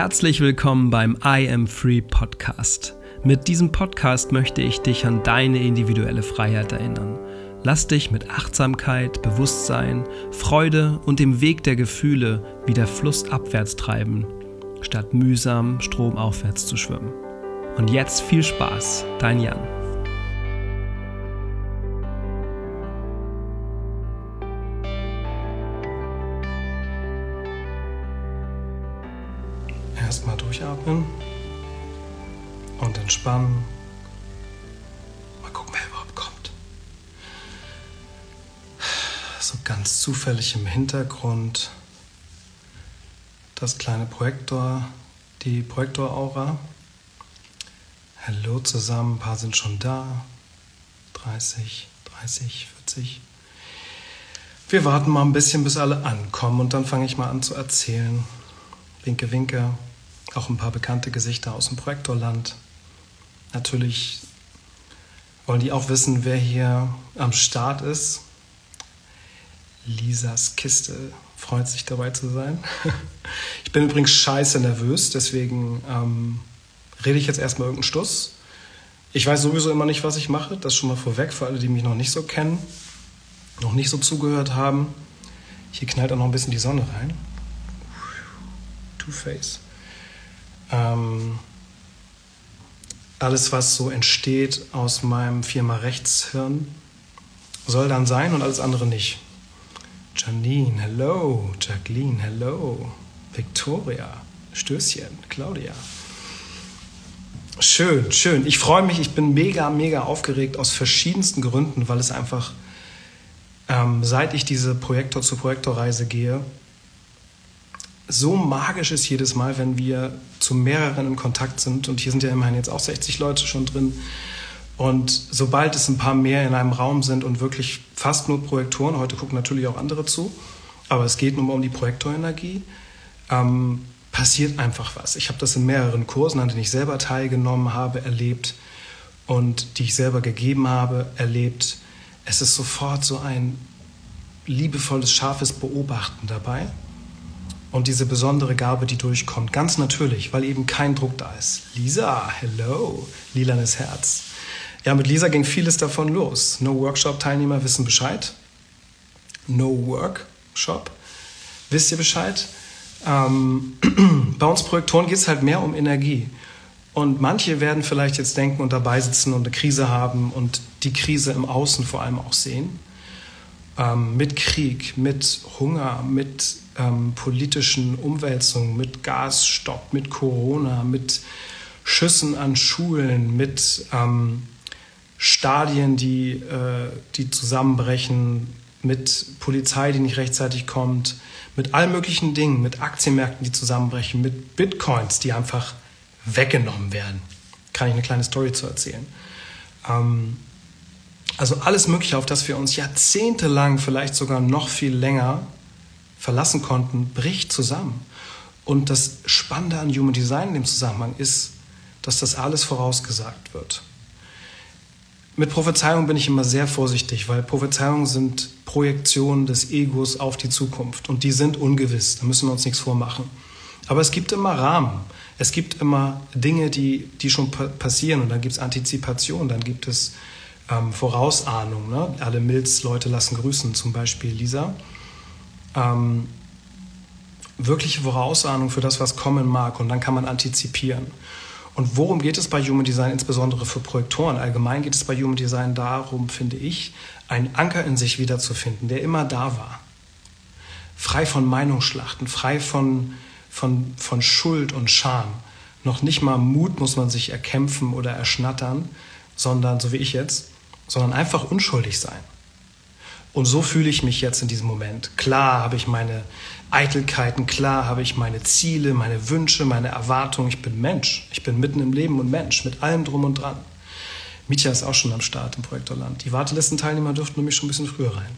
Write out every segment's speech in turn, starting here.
Herzlich willkommen beim I Am Free Podcast. Mit diesem Podcast möchte ich dich an deine individuelle Freiheit erinnern. Lass dich mit Achtsamkeit, Bewusstsein, Freude und dem Weg der Gefühle wieder flussabwärts treiben, statt mühsam stromaufwärts zu schwimmen. Und jetzt viel Spaß, dein Jan. Zufällig im Hintergrund das kleine Projektor, die Projektoraura. Hallo zusammen, ein paar sind schon da. 30, 30, 40. Wir warten mal ein bisschen, bis alle ankommen und dann fange ich mal an zu erzählen. Winke, winke auch ein paar bekannte Gesichter aus dem Projektorland. Natürlich wollen die auch wissen, wer hier am Start ist. Lisas Kiste freut sich dabei zu sein. Ich bin übrigens scheiße nervös, deswegen ähm, rede ich jetzt erstmal irgendeinen Stuss. Ich weiß sowieso immer nicht, was ich mache. Das schon mal vorweg für alle, die mich noch nicht so kennen, noch nicht so zugehört haben. Hier knallt auch noch ein bisschen die Sonne rein. Two-Face. Ähm, alles, was so entsteht aus meinem Firma-Rechtshirn, soll dann sein und alles andere nicht. Janine, hello. Jacqueline, hello. Victoria, Stößchen, Claudia. Schön, schön. Ich freue mich, ich bin mega, mega aufgeregt aus verschiedensten Gründen, weil es einfach, ähm, seit ich diese Projektor-zu-Projektor-Reise gehe, so magisch ist jedes Mal, wenn wir zu mehreren in Kontakt sind. Und hier sind ja immerhin jetzt auch 60 Leute schon drin. Und sobald es ein paar mehr in einem Raum sind und wirklich fast nur Projektoren, heute gucken natürlich auch andere zu, aber es geht nur um die Projektorenergie, ähm, passiert einfach was. Ich habe das in mehreren Kursen, an denen ich selber teilgenommen habe, erlebt und die ich selber gegeben habe, erlebt. Es ist sofort so ein liebevolles, scharfes Beobachten dabei und diese besondere Gabe, die durchkommt. Ganz natürlich, weil eben kein Druck da ist. Lisa, hello, lilanes Herz. Ja, mit Lisa ging vieles davon los. No Workshop-Teilnehmer wissen Bescheid. No Workshop. Wisst ihr Bescheid? Ähm, bei uns Projektoren geht es halt mehr um Energie. Und manche werden vielleicht jetzt denken und dabei sitzen und eine Krise haben und die Krise im Außen vor allem auch sehen. Ähm, mit Krieg, mit Hunger, mit ähm, politischen Umwälzungen, mit Gasstopp, mit Corona, mit Schüssen an Schulen, mit ähm, Stadien, die, äh, die zusammenbrechen, mit Polizei, die nicht rechtzeitig kommt, mit allen möglichen Dingen, mit Aktienmärkten, die zusammenbrechen, mit Bitcoins, die einfach weggenommen werden. Kann ich eine kleine Story zu erzählen. Ähm, also alles Mögliche, auf das wir uns jahrzehntelang, vielleicht sogar noch viel länger verlassen konnten, bricht zusammen. Und das Spannende an Human Design in dem Zusammenhang ist, dass das alles vorausgesagt wird. Mit Prophezeiungen bin ich immer sehr vorsichtig, weil Prophezeiungen sind Projektionen des Egos auf die Zukunft und die sind ungewiss, da müssen wir uns nichts vormachen. Aber es gibt immer Rahmen, es gibt immer Dinge, die, die schon passieren und dann gibt es Antizipation, dann gibt es ähm, Vorausahnung. Ne? Alle Milz-Leute lassen grüßen, zum Beispiel Lisa ähm, wirkliche Vorausahnung für das, was kommen mag und dann kann man antizipieren. Und worum geht es bei Human Design, insbesondere für Projektoren? Allgemein geht es bei Human Design darum, finde ich, einen Anker in sich wiederzufinden, der immer da war. Frei von Meinungsschlachten, frei von, von, von Schuld und Scham. Noch nicht mal Mut muss man sich erkämpfen oder erschnattern, sondern, so wie ich jetzt, sondern einfach unschuldig sein. Und so fühle ich mich jetzt in diesem Moment. Klar habe ich meine Eitelkeiten, klar habe ich meine Ziele, meine Wünsche, meine Erwartungen. Ich bin Mensch. Ich bin mitten im Leben und Mensch, mit allem drum und dran. Mietja ist auch schon am Start im Projektorland. Die Wartelistenteilnehmer dürften nämlich schon ein bisschen früher rein.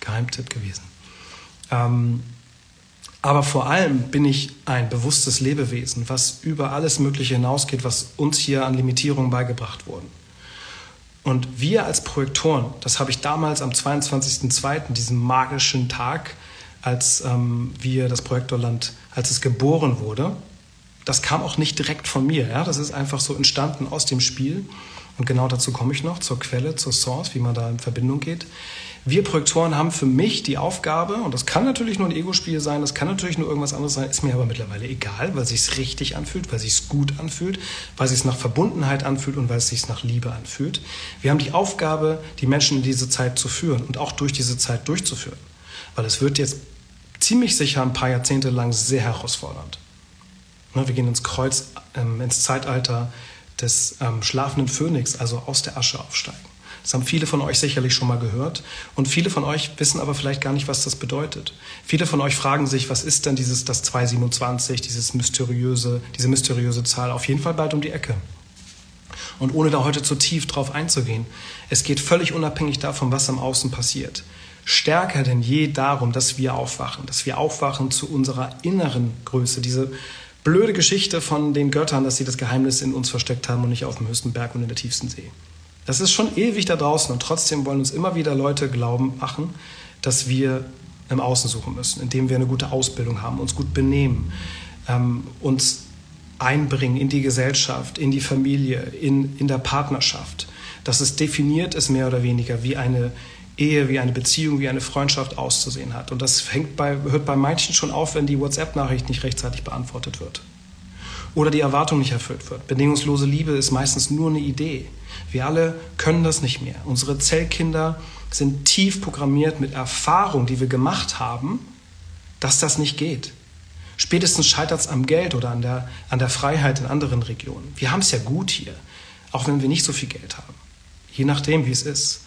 Geheimtipp gewesen. Ähm, aber vor allem bin ich ein bewusstes Lebewesen, was über alles Mögliche hinausgeht, was uns hier an Limitierungen beigebracht wurden. Und wir als Projektoren, das habe ich damals am 22.02., diesem magischen Tag, als ähm, wir das Projektorland, als es geboren wurde, das kam auch nicht direkt von mir. Ja? Das ist einfach so entstanden aus dem Spiel. Und genau dazu komme ich noch, zur Quelle, zur Source, wie man da in Verbindung geht. Wir Projektoren haben für mich die Aufgabe, und das kann natürlich nur ein Ego-Spiel sein, das kann natürlich nur irgendwas anderes sein, ist mir aber mittlerweile egal, weil es sich richtig anfühlt, weil es sich gut anfühlt, weil es sich nach Verbundenheit anfühlt und weil es sich nach Liebe anfühlt. Wir haben die Aufgabe, die Menschen in diese Zeit zu führen und auch durch diese Zeit durchzuführen. Weil es wird jetzt ziemlich sicher ein paar Jahrzehnte lang sehr herausfordernd. Ne, wir gehen ins Kreuz, ähm, ins Zeitalter des ähm, schlafenden Phönix, also aus der Asche aufsteigen. Das haben viele von euch sicherlich schon mal gehört. Und viele von euch wissen aber vielleicht gar nicht, was das bedeutet. Viele von euch fragen sich, was ist denn dieses, das 227, dieses mysteriöse, diese mysteriöse Zahl? Auf jeden Fall bald um die Ecke. Und ohne da heute zu tief drauf einzugehen, es geht völlig unabhängig davon, was am Außen passiert. Stärker denn je darum, dass wir aufwachen, dass wir aufwachen zu unserer inneren Größe, diese blöde Geschichte von den Göttern, dass sie das Geheimnis in uns versteckt haben und nicht auf dem höchsten Berg und in der tiefsten See. Das ist schon ewig da draußen und trotzdem wollen uns immer wieder Leute glauben machen, dass wir im Außen suchen müssen, indem wir eine gute Ausbildung haben, uns gut benehmen, ähm, uns einbringen in die Gesellschaft, in die Familie, in, in der Partnerschaft. Dass es definiert ist mehr oder weniger, wie eine Ehe, wie eine Beziehung, wie eine Freundschaft auszusehen hat. Und das fängt bei, hört bei manchen schon auf, wenn die WhatsApp-Nachricht nicht rechtzeitig beantwortet wird. Oder die Erwartung nicht erfüllt wird. Bedingungslose Liebe ist meistens nur eine Idee. Wir alle können das nicht mehr. Unsere Zellkinder sind tief programmiert mit Erfahrung, die wir gemacht haben, dass das nicht geht. Spätestens scheitert es am Geld oder an der, an der Freiheit in anderen Regionen. Wir haben es ja gut hier, auch wenn wir nicht so viel Geld haben. Je nachdem, wie es ist.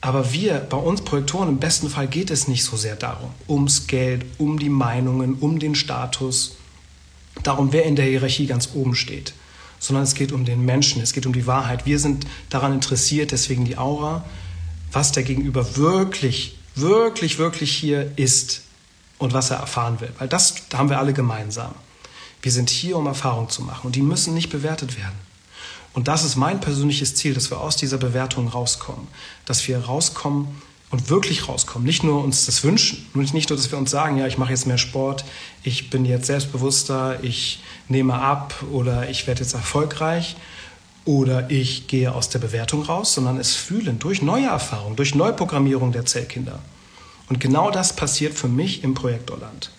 Aber wir, bei uns Projektoren, im besten Fall geht es nicht so sehr darum, ums Geld, um die Meinungen, um den Status, darum, wer in der Hierarchie ganz oben steht sondern es geht um den Menschen, es geht um die Wahrheit. Wir sind daran interessiert, deswegen die Aura, was der Gegenüber wirklich, wirklich, wirklich hier ist und was er erfahren will. Weil das haben wir alle gemeinsam. Wir sind hier, um Erfahrungen zu machen und die müssen nicht bewertet werden. Und das ist mein persönliches Ziel, dass wir aus dieser Bewertung rauskommen, dass wir rauskommen und wirklich rauskommen. Nicht nur uns das wünschen, nicht nur, dass wir uns sagen, ja, ich mache jetzt mehr Sport, ich bin jetzt selbstbewusster, ich nehme ab oder ich werde jetzt erfolgreich oder ich gehe aus der Bewertung raus, sondern es fühlen durch neue Erfahrungen, durch Neuprogrammierung der Zellkinder. Und genau das passiert für mich im Projektorland.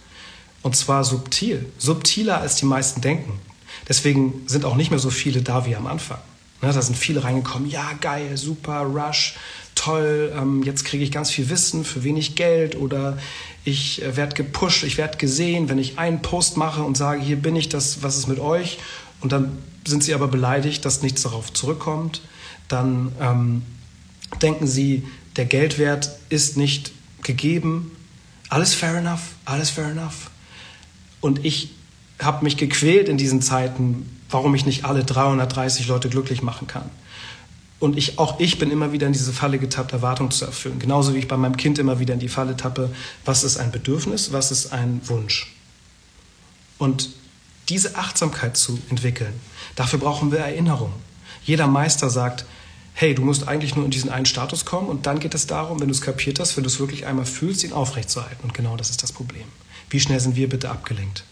Und zwar subtil, subtiler als die meisten denken. Deswegen sind auch nicht mehr so viele da wie am Anfang. Ne, da sind viele reingekommen, ja geil, super, Rush, toll, ähm, jetzt kriege ich ganz viel Wissen für wenig Geld oder ich äh, werde gepusht, ich werde gesehen, wenn ich einen Post mache und sage, hier bin ich, das, was ist mit euch? Und dann sind sie aber beleidigt, dass nichts darauf zurückkommt. Dann ähm, denken sie, der Geldwert ist nicht gegeben. Alles fair enough, alles fair enough. Und ich habe mich gequält in diesen Zeiten, warum ich nicht alle 330 Leute glücklich machen kann. Und ich, auch ich bin immer wieder in diese Falle getappt, Erwartungen zu erfüllen. Genauso wie ich bei meinem Kind immer wieder in die Falle tappe, was ist ein Bedürfnis, was ist ein Wunsch. Und diese Achtsamkeit zu entwickeln, dafür brauchen wir Erinnerung. Jeder Meister sagt, hey, du musst eigentlich nur in diesen einen Status kommen und dann geht es darum, wenn du es kapiert hast, wenn du es wirklich einmal fühlst, ihn aufrechtzuerhalten. Und genau das ist das Problem. Wie schnell sind wir bitte abgelenkt?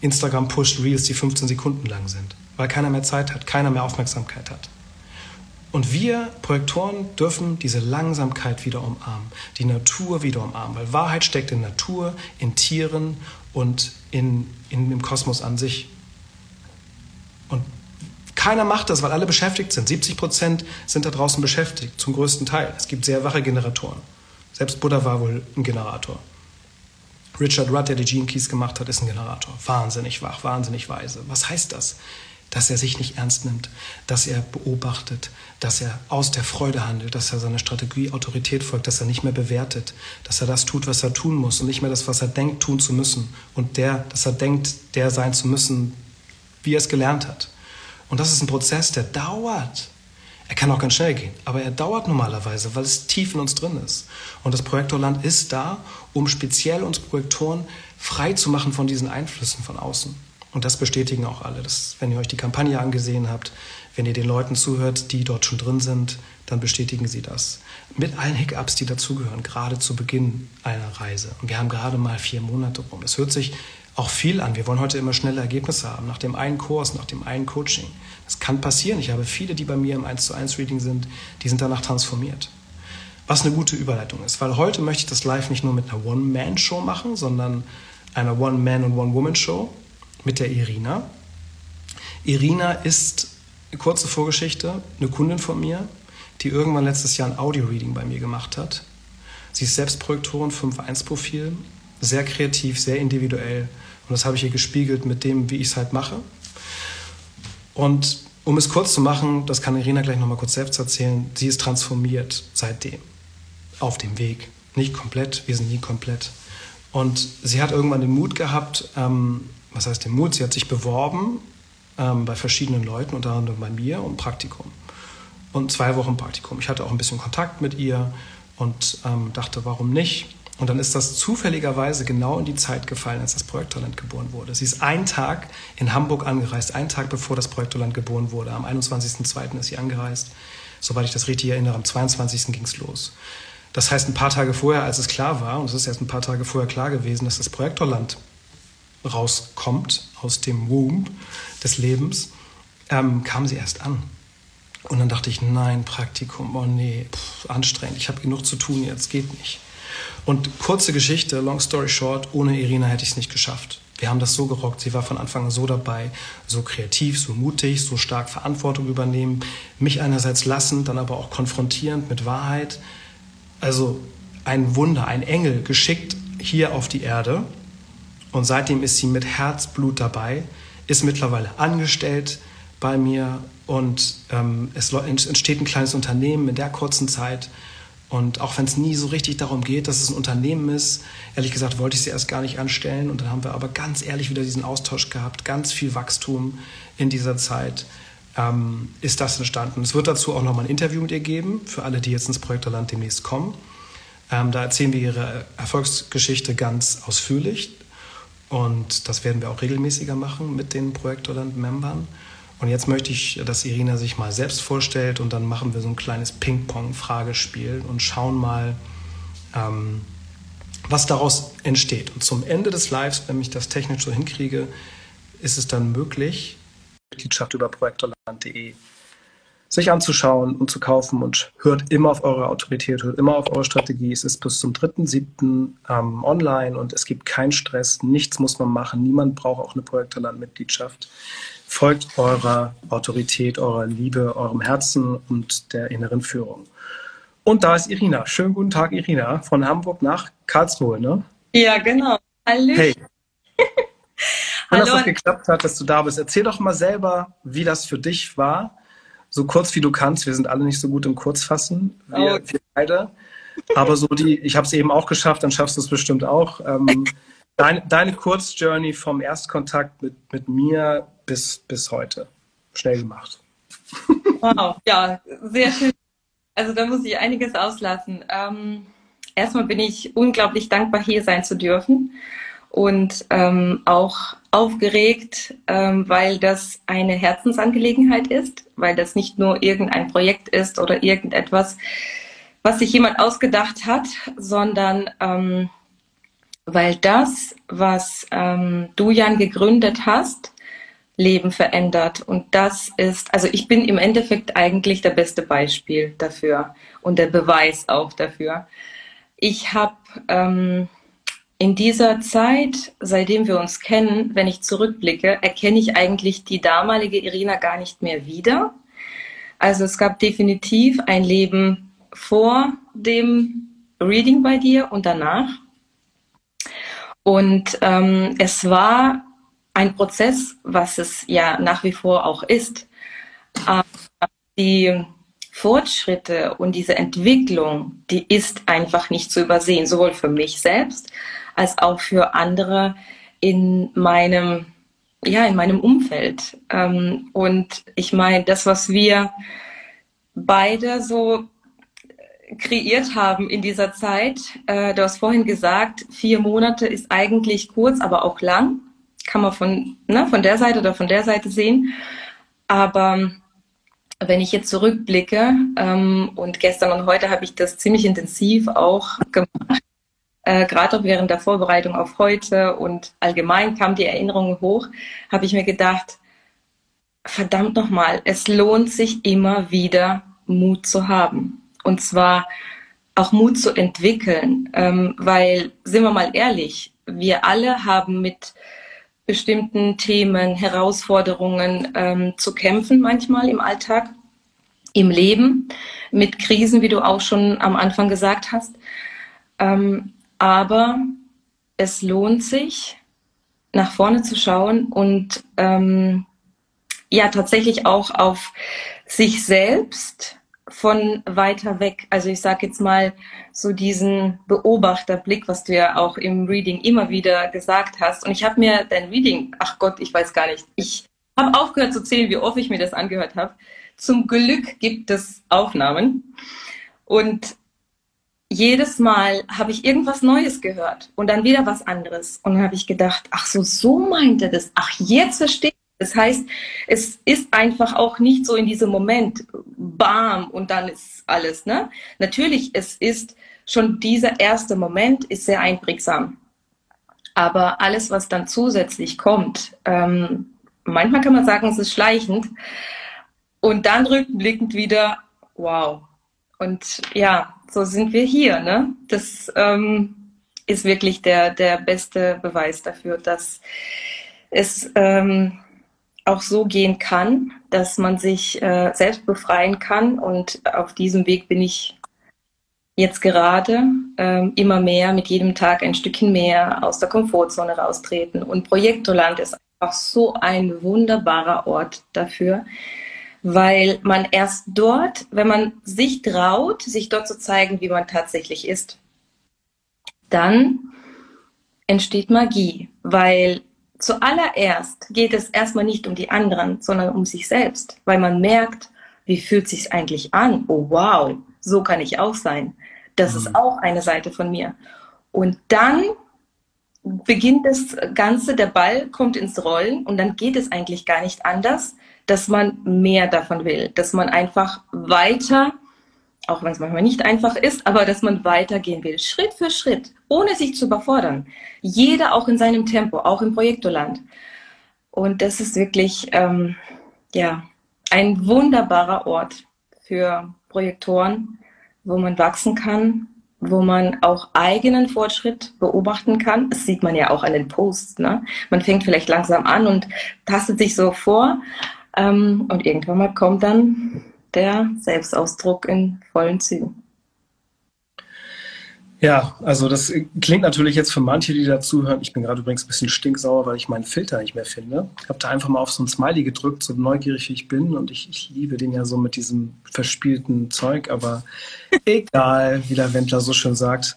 Instagram pusht Reels, die 15 Sekunden lang sind, weil keiner mehr Zeit hat, keiner mehr Aufmerksamkeit hat. Und wir Projektoren dürfen diese Langsamkeit wieder umarmen, die Natur wieder umarmen, weil Wahrheit steckt in Natur, in Tieren und in, in dem Kosmos an sich. Und keiner macht das, weil alle beschäftigt sind. 70 Prozent sind da draußen beschäftigt, zum größten Teil. Es gibt sehr wache Generatoren. Selbst Buddha war wohl ein Generator. Richard Rudd, der die Gene Keys gemacht hat, ist ein Generator. Wahnsinnig wach, wahnsinnig weise. Was heißt das? Dass er sich nicht ernst nimmt, dass er beobachtet, dass er aus der Freude handelt, dass er seiner Strategie Autorität folgt, dass er nicht mehr bewertet, dass er das tut, was er tun muss und nicht mehr das, was er denkt, tun zu müssen und der, dass er denkt, der sein zu müssen, wie er es gelernt hat. Und das ist ein Prozess, der dauert. Er kann auch ganz schnell gehen, aber er dauert normalerweise, weil es tief in uns drin ist. Und das Projektorland ist da, um speziell uns Projektoren frei zu machen von diesen Einflüssen von außen. Und das bestätigen auch alle. Das, wenn ihr euch die Kampagne angesehen habt, wenn ihr den Leuten zuhört, die dort schon drin sind, dann bestätigen sie das. Mit allen Hiccups, die dazugehören, gerade zu Beginn einer Reise. Und wir haben gerade mal vier Monate rum. Es hört sich auch viel an. Wir wollen heute immer schnelle Ergebnisse haben, nach dem einen Kurs, nach dem einen Coaching. Das kann passieren. Ich habe viele, die bei mir im 1 zu 1 Reading sind, die sind danach transformiert. Was eine gute Überleitung ist, weil heute möchte ich das live nicht nur mit einer One-Man-Show machen, sondern einer One-Man- und One-Woman-Show mit der Irina. Irina ist, kurze Vorgeschichte, eine Kundin von mir, die irgendwann letztes Jahr ein Audio-Reading bei mir gemacht hat. Sie ist selbst Projektorin 5.1-Profil, sehr kreativ, sehr individuell. Und das habe ich ihr gespiegelt mit dem, wie ich es halt mache. Und um es kurz zu machen, das kann Irina gleich nochmal kurz selbst erzählen, sie ist transformiert seitdem. Auf dem Weg. Nicht komplett, wir sind nie komplett. Und sie hat irgendwann den Mut gehabt, ähm, was heißt den Mut? Sie hat sich beworben ähm, bei verschiedenen Leuten, unter anderem bei mir, um Praktikum. Und zwei Wochen Praktikum. Ich hatte auch ein bisschen Kontakt mit ihr und ähm, dachte, warum nicht? Und dann ist das zufälligerweise genau in die Zeit gefallen, als das Projekttalent geboren wurde. Sie ist einen Tag in Hamburg angereist, einen Tag bevor das Projekttalent geboren wurde. Am 21.02. ist sie angereist. Soweit ich das richtig erinnere, am 22. ging es los. Das heißt, ein paar Tage vorher, als es klar war, und es ist erst ein paar Tage vorher klar gewesen, dass das Projektorland rauskommt aus dem Womb des Lebens, ähm, kam sie erst an. Und dann dachte ich, nein, Praktikum, oh nee, pff, anstrengend, ich habe genug zu tun, jetzt geht nicht. Und kurze Geschichte, long story short, ohne Irina hätte ich es nicht geschafft. Wir haben das so gerockt. Sie war von Anfang an so dabei, so kreativ, so mutig, so stark Verantwortung übernehmen, mich einerseits lassen, dann aber auch konfrontierend mit Wahrheit. Also ein Wunder, ein Engel geschickt hier auf die Erde. Und seitdem ist sie mit Herzblut dabei, ist mittlerweile angestellt bei mir und ähm, es entsteht ein kleines Unternehmen in der kurzen Zeit. Und auch wenn es nie so richtig darum geht, dass es ein Unternehmen ist, ehrlich gesagt wollte ich sie erst gar nicht anstellen. Und dann haben wir aber ganz ehrlich wieder diesen Austausch gehabt, ganz viel Wachstum in dieser Zeit ähm, ist das entstanden. Es wird dazu auch nochmal ein Interview mit ihr geben, für alle, die jetzt ins Projektorland demnächst kommen. Ähm, da erzählen wir ihre Erfolgsgeschichte ganz ausführlich. Und das werden wir auch regelmäßiger machen mit den Projektorland-Membern. Und jetzt möchte ich, dass Irina sich mal selbst vorstellt und dann machen wir so ein kleines Ping-Pong-Fragespiel und schauen mal, ähm, was daraus entsteht. Und zum Ende des Lives, wenn ich das technisch so hinkriege, ist es dann möglich, Mitgliedschaft über projektorland.de sich anzuschauen und zu kaufen und hört immer auf eure Autorität, hört immer auf eure Strategie. Es ist bis zum 3.7. Ähm, online und es gibt keinen Stress, nichts muss man machen, niemand braucht auch eine Projektorland-Mitgliedschaft. Folgt eurer Autorität, eurer Liebe, eurem Herzen und der inneren Führung. Und da ist Irina. Schönen guten Tag, Irina, von Hamburg nach Karlsruhe, ne? Ja, genau. Hallo. Hey. Wenn das geklappt hat, dass du da bist, erzähl doch mal selber, wie das für dich war. So kurz wie du kannst. Wir sind alle nicht so gut im Kurzfassen. Wir, oh. wir beide. Aber so die, ich habe es eben auch geschafft, dann schaffst du es bestimmt auch. Ähm, deine, deine Kurzjourney vom Erstkontakt mit, mit mir bis, bis heute. Schnell gemacht. Wow, ja, sehr schön. Also da muss ich einiges auslassen. Ähm, erstmal bin ich unglaublich dankbar, hier sein zu dürfen und ähm, auch aufgeregt, ähm, weil das eine Herzensangelegenheit ist, weil das nicht nur irgendein Projekt ist oder irgendetwas, was sich jemand ausgedacht hat, sondern ähm, weil das, was ähm, du Jan gegründet hast, Leben verändert. Und das ist, also ich bin im Endeffekt eigentlich der beste Beispiel dafür und der Beweis auch dafür. Ich habe ähm, in dieser Zeit, seitdem wir uns kennen, wenn ich zurückblicke, erkenne ich eigentlich die damalige Irina gar nicht mehr wieder. Also es gab definitiv ein Leben vor dem Reading bei dir und danach. Und ähm, es war ein Prozess, was es ja nach wie vor auch ist. Aber die Fortschritte und diese Entwicklung, die ist einfach nicht zu übersehen, sowohl für mich selbst als auch für andere in meinem, ja, in meinem Umfeld. Ähm, und ich meine, das, was wir beide so kreiert haben in dieser Zeit, äh, du hast vorhin gesagt, vier Monate ist eigentlich kurz, aber auch lang kann man von, ne, von der Seite oder von der Seite sehen. Aber wenn ich jetzt zurückblicke, ähm, und gestern und heute habe ich das ziemlich intensiv auch gemacht, äh, gerade auch während der Vorbereitung auf heute und allgemein kam die Erinnerung hoch, habe ich mir gedacht, verdammt nochmal, es lohnt sich immer wieder Mut zu haben. Und zwar auch Mut zu entwickeln, ähm, weil, sind wir mal ehrlich, wir alle haben mit bestimmten Themen, Herausforderungen ähm, zu kämpfen manchmal im Alltag, im Leben, mit Krisen, wie du auch schon am Anfang gesagt hast. Ähm, aber es lohnt sich, nach vorne zu schauen und ähm, ja tatsächlich auch auf sich selbst von weiter weg. Also ich sage jetzt mal so diesen Beobachterblick, was du ja auch im Reading immer wieder gesagt hast. Und ich habe mir dein Reading, ach Gott, ich weiß gar nicht, ich habe aufgehört zu zählen, wie oft ich mir das angehört habe. Zum Glück gibt es Aufnahmen. Und jedes Mal habe ich irgendwas Neues gehört und dann wieder was anderes. Und dann habe ich gedacht, ach so, so meint er das. Ach, jetzt verstehe ich. Das heißt, es ist einfach auch nicht so in diesem Moment, bam, und dann ist alles. Ne? Natürlich, es ist schon dieser erste Moment ist sehr einprägsam. Aber alles, was dann zusätzlich kommt, ähm, manchmal kann man sagen, es ist schleichend. Und dann rückblickend wieder, wow. Und ja, so sind wir hier. Ne? Das ähm, ist wirklich der, der beste Beweis dafür, dass es ähm, auch so gehen kann, dass man sich äh, selbst befreien kann. Und auf diesem Weg bin ich jetzt gerade ähm, immer mehr, mit jedem Tag ein Stückchen mehr aus der Komfortzone raustreten. Und Projektoland ist einfach so ein wunderbarer Ort dafür, weil man erst dort, wenn man sich traut, sich dort zu zeigen, wie man tatsächlich ist, dann entsteht Magie, weil zuallererst geht es erstmal nicht um die anderen, sondern um sich selbst, weil man merkt, wie fühlt sich eigentlich an? Oh wow, so kann ich auch sein. Das mhm. ist auch eine Seite von mir. Und dann beginnt das Ganze, der Ball kommt ins Rollen und dann geht es eigentlich gar nicht anders, dass man mehr davon will, dass man einfach weiter, auch wenn es manchmal nicht einfach ist, aber dass man weitergehen will, Schritt für Schritt, ohne sich zu überfordern. Jeder auch in seinem Tempo, auch im Projektoland. Und das ist wirklich, ähm, ja, ein wunderbarer Ort für Projektoren, wo man wachsen kann, wo man auch eigenen Fortschritt beobachten kann. Das sieht man ja auch an den Posts. Ne? Man fängt vielleicht langsam an und tastet sich so vor. Ähm, und irgendwann mal kommt dann der Selbstausdruck in vollen Zügen. Ja, also das klingt natürlich jetzt für manche, die dazuhören. Ich bin gerade übrigens ein bisschen stinksauer, weil ich meinen Filter nicht mehr finde. Ich habe da einfach mal auf so ein Smiley gedrückt, so neugierig wie ich bin. Und ich, ich liebe den ja so mit diesem verspielten Zeug. Aber egal, wie der Wendler so schön sagt.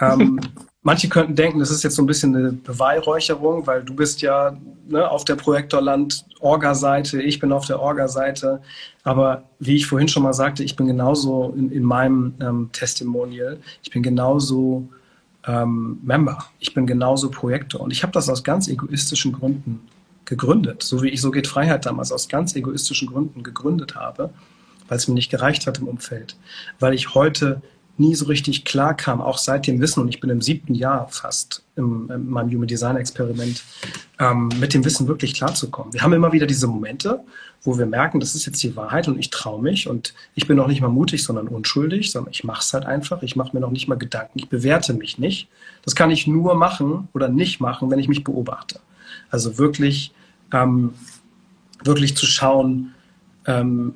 Ähm, manche könnten denken, das ist jetzt so ein bisschen eine Beweihräucherung, weil du bist ja ne, auf der Projektorland-Orga-Seite, ich bin auf der Orga-Seite. Aber wie ich vorhin schon mal sagte, ich bin genauso in, in meinem ähm, Testimonial, ich bin genauso ähm, Member, ich bin genauso Projektor. Und ich habe das aus ganz egoistischen Gründen gegründet, so wie ich So geht Freiheit damals aus ganz egoistischen Gründen gegründet habe, weil es mir nicht gereicht hat im Umfeld, weil ich heute nie so richtig klar kam, auch seit dem Wissen, und ich bin im siebten Jahr fast im, in meinem Human Design Experiment, ähm, mit dem Wissen wirklich klarzukommen. Wir haben immer wieder diese Momente, wo wir merken, das ist jetzt die Wahrheit und ich traue mich und ich bin noch nicht mal mutig, sondern unschuldig, sondern ich mache es halt einfach. Ich mache mir noch nicht mal Gedanken, ich bewerte mich nicht. Das kann ich nur machen oder nicht machen, wenn ich mich beobachte. Also wirklich, ähm, wirklich zu schauen, ähm,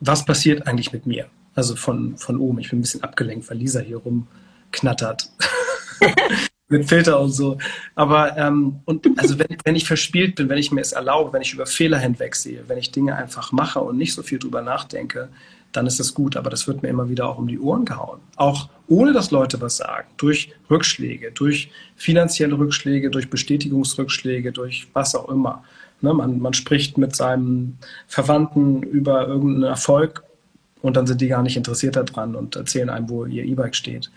was passiert eigentlich mit mir also von, von oben. Ich bin ein bisschen abgelenkt, weil Lisa hier rumknattert. mit Filter und so. Aber ähm, und also wenn, wenn ich verspielt bin, wenn ich mir es erlaube, wenn ich über Fehler hinwegsehe, wenn ich Dinge einfach mache und nicht so viel drüber nachdenke, dann ist das gut. Aber das wird mir immer wieder auch um die Ohren gehauen. Auch ohne dass Leute was sagen. Durch Rückschläge, durch finanzielle Rückschläge, durch Bestätigungsrückschläge, durch was auch immer. Ne, man, man spricht mit seinem Verwandten über irgendeinen Erfolg und dann sind die gar nicht interessiert daran und erzählen einem, wo ihr E-Bike steht,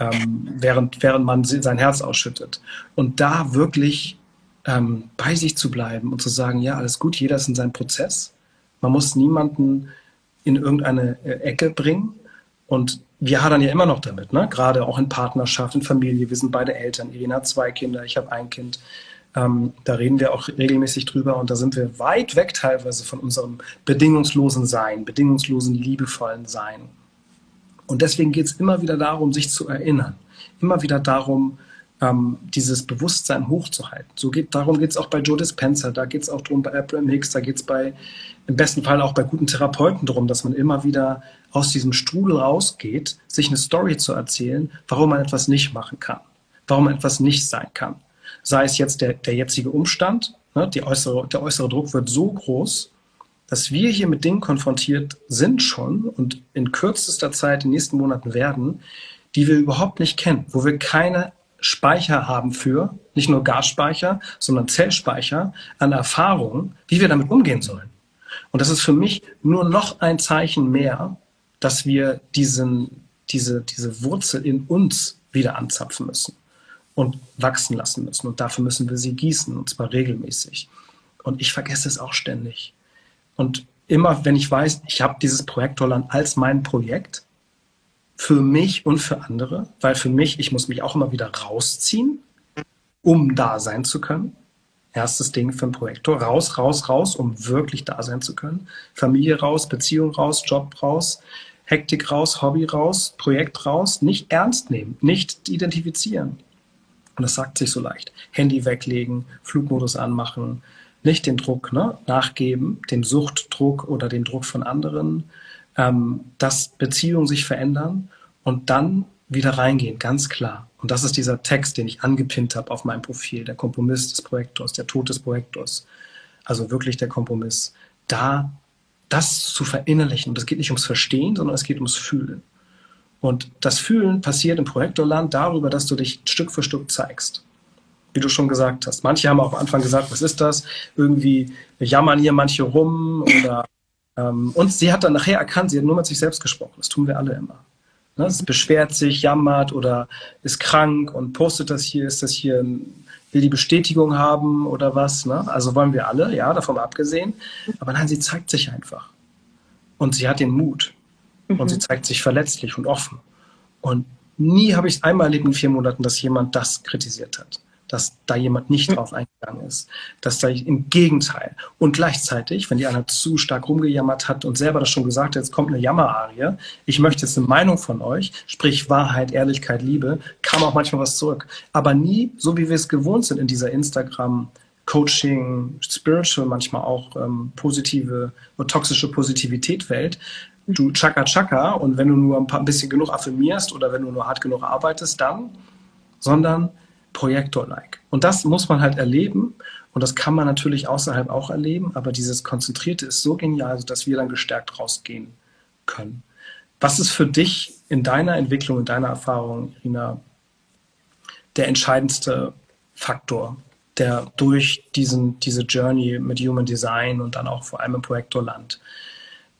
ähm, während, während man sein Herz ausschüttet. Und da wirklich ähm, bei sich zu bleiben und zu sagen, ja, alles gut, jeder ist in seinem Prozess. Man muss niemanden in irgendeine äh, Ecke bringen und wir hadern ja immer noch damit, ne? gerade auch in Partnerschaft, in Familie. Wir sind beide Eltern. Irina hat zwei Kinder, ich habe ein Kind. Ähm, da reden wir auch regelmäßig drüber und da sind wir weit weg teilweise von unserem bedingungslosen Sein, bedingungslosen, liebevollen Sein. Und deswegen geht es immer wieder darum, sich zu erinnern. Immer wieder darum, ähm, dieses Bewusstsein hochzuhalten. So geht, darum geht es auch bei Joe Dispenza, da geht es auch darum bei Abraham Hicks, da geht es bei im besten Fall auch bei guten Therapeuten darum, dass man immer wieder aus diesem Strudel rausgeht, sich eine Story zu erzählen, warum man etwas nicht machen kann, warum man etwas nicht sein kann. Sei es jetzt der, der jetzige Umstand, ne, äußere, der äußere Druck wird so groß, dass wir hier mit Dingen konfrontiert sind schon und in kürzester Zeit, in den nächsten Monaten werden, die wir überhaupt nicht kennen, wo wir keine Speicher haben für, nicht nur Gasspeicher, sondern Zellspeicher an Erfahrungen, wie wir damit umgehen sollen. Und das ist für mich nur noch ein Zeichen mehr, dass wir diesen, diese, diese Wurzel in uns wieder anzapfen müssen und wachsen lassen müssen. Und dafür müssen wir sie gießen, und zwar regelmäßig. Und ich vergesse es auch ständig. Und immer, wenn ich weiß, ich habe dieses Projektorland als mein Projekt, für mich und für andere, weil für mich, ich muss mich auch immer wieder rausziehen, um da sein zu können. Erstes Ding für einen Projektor, raus, raus, raus, um wirklich da sein zu können. Familie raus, Beziehung raus, Job raus, Hektik raus, Hobby raus, Projekt raus, nicht ernst nehmen, nicht identifizieren. Und das sagt sich so leicht. Handy weglegen, Flugmodus anmachen, nicht den Druck ne, nachgeben, dem Suchtdruck oder dem Druck von anderen, ähm, dass Beziehungen sich verändern und dann wieder reingehen, ganz klar. Und das ist dieser Text, den ich angepinnt habe auf meinem Profil, der Kompromiss des Projektors, der Tod des Projektors. Also wirklich der Kompromiss. Da das zu verinnerlichen. Und es geht nicht ums Verstehen, sondern es geht ums Fühlen. Und das Fühlen passiert im Projektorland darüber, dass du dich Stück für Stück zeigst. Wie du schon gesagt hast. Manche haben auch am Anfang gesagt, was ist das? Irgendwie jammern hier manche rum oder ähm, und sie hat dann nachher erkannt, sie hat nur mit sich selbst gesprochen. Das tun wir alle immer. Ne? Es beschwert sich, jammert oder ist krank und postet das hier, ist das hier, will die Bestätigung haben oder was. Ne? Also wollen wir alle, ja, davon abgesehen. Aber nein, sie zeigt sich einfach. Und sie hat den Mut. Mhm. Und sie zeigt sich verletzlich und offen. Und nie habe ich es einmal erlebt in vier Monaten, dass jemand das kritisiert hat dass da jemand nicht drauf eingegangen ist. Dass da im Gegenteil. Und gleichzeitig, wenn die einer zu stark rumgejammert hat und selber das schon gesagt hat, jetzt kommt eine Jammerarie, ich möchte jetzt eine Meinung von euch, sprich Wahrheit, Ehrlichkeit, Liebe, kam auch manchmal was zurück. Aber nie, so wie wir es gewohnt sind in dieser Instagram- Coaching, Spiritual, manchmal auch ähm, positive oder toxische Positivität-Welt, du chaka chaka und wenn du nur ein, paar, ein bisschen genug affirmierst oder wenn du nur hart genug arbeitest, dann, sondern Projektor-like. Und das muss man halt erleben. Und das kann man natürlich außerhalb auch erleben. Aber dieses Konzentrierte ist so genial, dass wir dann gestärkt rausgehen können. Was ist für dich in deiner Entwicklung, in deiner Erfahrung, Irina, der entscheidendste Faktor, der durch diesen, diese Journey mit Human Design und dann auch vor allem im Projektorland,